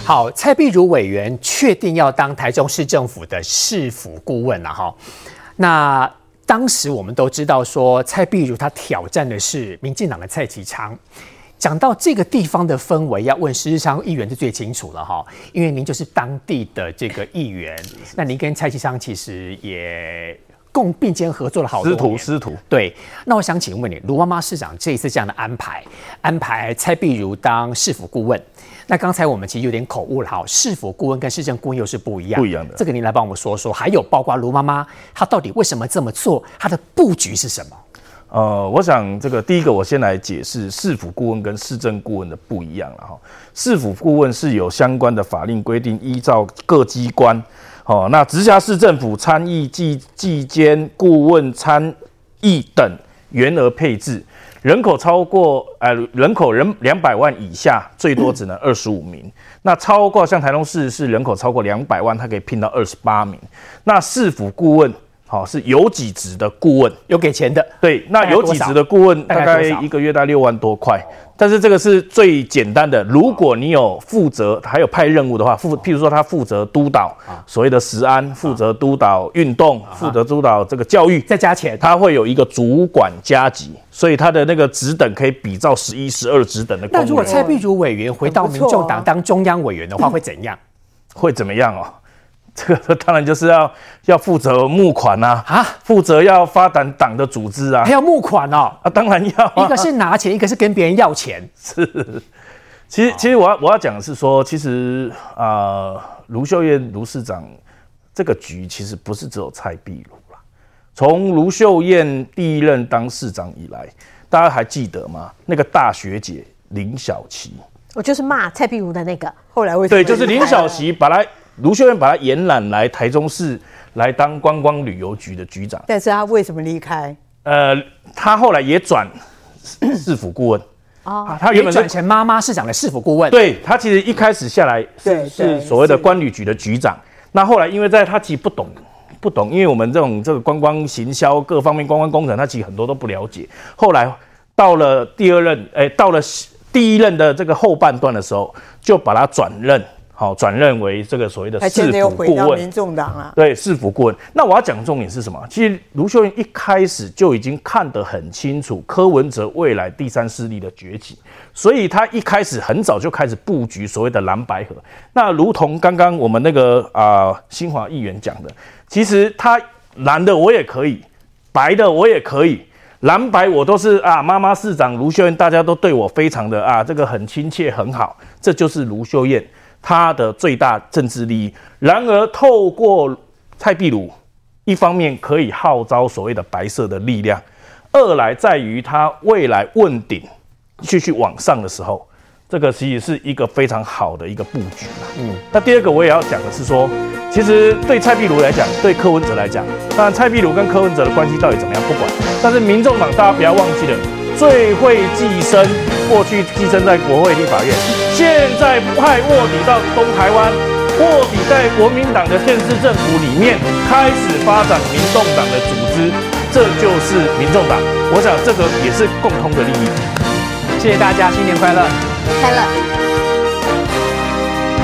好，蔡壁如委员确定要当台中市政府的市府顾问了哈。那当时我们都知道说，蔡壁如他挑战的是民进党的蔡其昌。讲到这个地方的氛围，要问施志昌议员是最清楚了哈，因为您就是当地的这个议员。那您跟蔡其昌其实也共并肩合作了好多年。师徒师徒。对，那我想请问你，卢妈妈市长这一次这样的安排，安排蔡壁如当市府顾问。那刚才我们其实有点口误了哈，市府顾问跟市政顾问又是不一样，不一样的。这个您来帮我们说说。还有包括卢妈妈，她到底为什么这么做？她的布局是什么？呃，我想这个第一个，我先来解释市府顾问跟市政顾问的不一样了哈。市府顾问是有相关的法令规定，依照各机关哦，那直辖市政府参议计计监顾问参议等员额配置。人口超过呃，人口人两百万以下，最多只能 二十五名。那超过像台中市是人口超过两百万，它可以聘到二十八名。那市府顾问好是有几职的顾问，有给钱的。对，那有几职的顾问大概一个月大概六万多块。但是这个是最简单的，如果你有负责，还有派任务的话，负譬如说他负责督导所谓的食安，负责督导运动，负责督导这个教育，再加钱，他会有一个主管加级，所以他的那个职等可以比照十一、十二职等的。那如果蔡壁如委员回到民众党当中央委员的话，会怎样？会怎么样哦？这个当然就是要要负责募款呐，啊，负责要发展党的组织啊，还要募款哦，啊，当然要，一个是拿钱，一个是跟别人要钱，是。其实其实我要我要讲的是说，其实啊，卢秀燕卢市长这个局其实不是只有蔡壁如啦，从卢秀燕第一任当市长以来，大家还记得吗？那个大学姐林小琪，我就是骂蔡壁如的那个，后来为对，就是林小琪把他。卢秀燕把他延揽来台中市来当观光旅游局的局长，但是他为什么离开？呃，他后来也转市府顾问哦，他原本转成妈妈市长的市府顾问。对，他其实一开始下来是是所谓的官旅局的局长，那后来因为在他其实不懂不懂，因为我们这种这个观光行销各方面观光工程，他其实很多都不了解。后来到了第二任，哎，到了第一任的这个后半段的时候，就把他转任。好，转任为这个所谓的市府顾问，民众党啊，对，市府顾问。那我要讲重点是什么？其实卢秀燕一开始就已经看得很清楚柯文哲未来第三势力的崛起，所以他一开始很早就开始布局所谓的蓝白河。那如同刚刚我们那个啊、呃、新华议员讲的，其实他蓝的我也可以，白的我也可以，蓝白我都是啊。妈妈市长卢秀燕，大家都对我非常的啊，这个很亲切很好，这就是卢秀燕。他的最大政治利益，然而透过蔡壁如，一方面可以号召所谓的白色的力量，二来在于他未来问鼎继续往上的时候，这个其实是一个非常好的一个布局。嗯，那第二个我也要讲的是说，其实对蔡壁如来讲，对柯文哲来讲，当然蔡壁如跟柯文哲的关系到底怎么样不管，但是民众党大家不要忘记了，最会寄生，过去寄生在国会立法院。现在派卧底到东台湾，卧底在国民党的县市政府里面开始发展民众党的组织，这就是民众党。我想这个也是共通的利益。谢谢大家，新年快乐！快乐。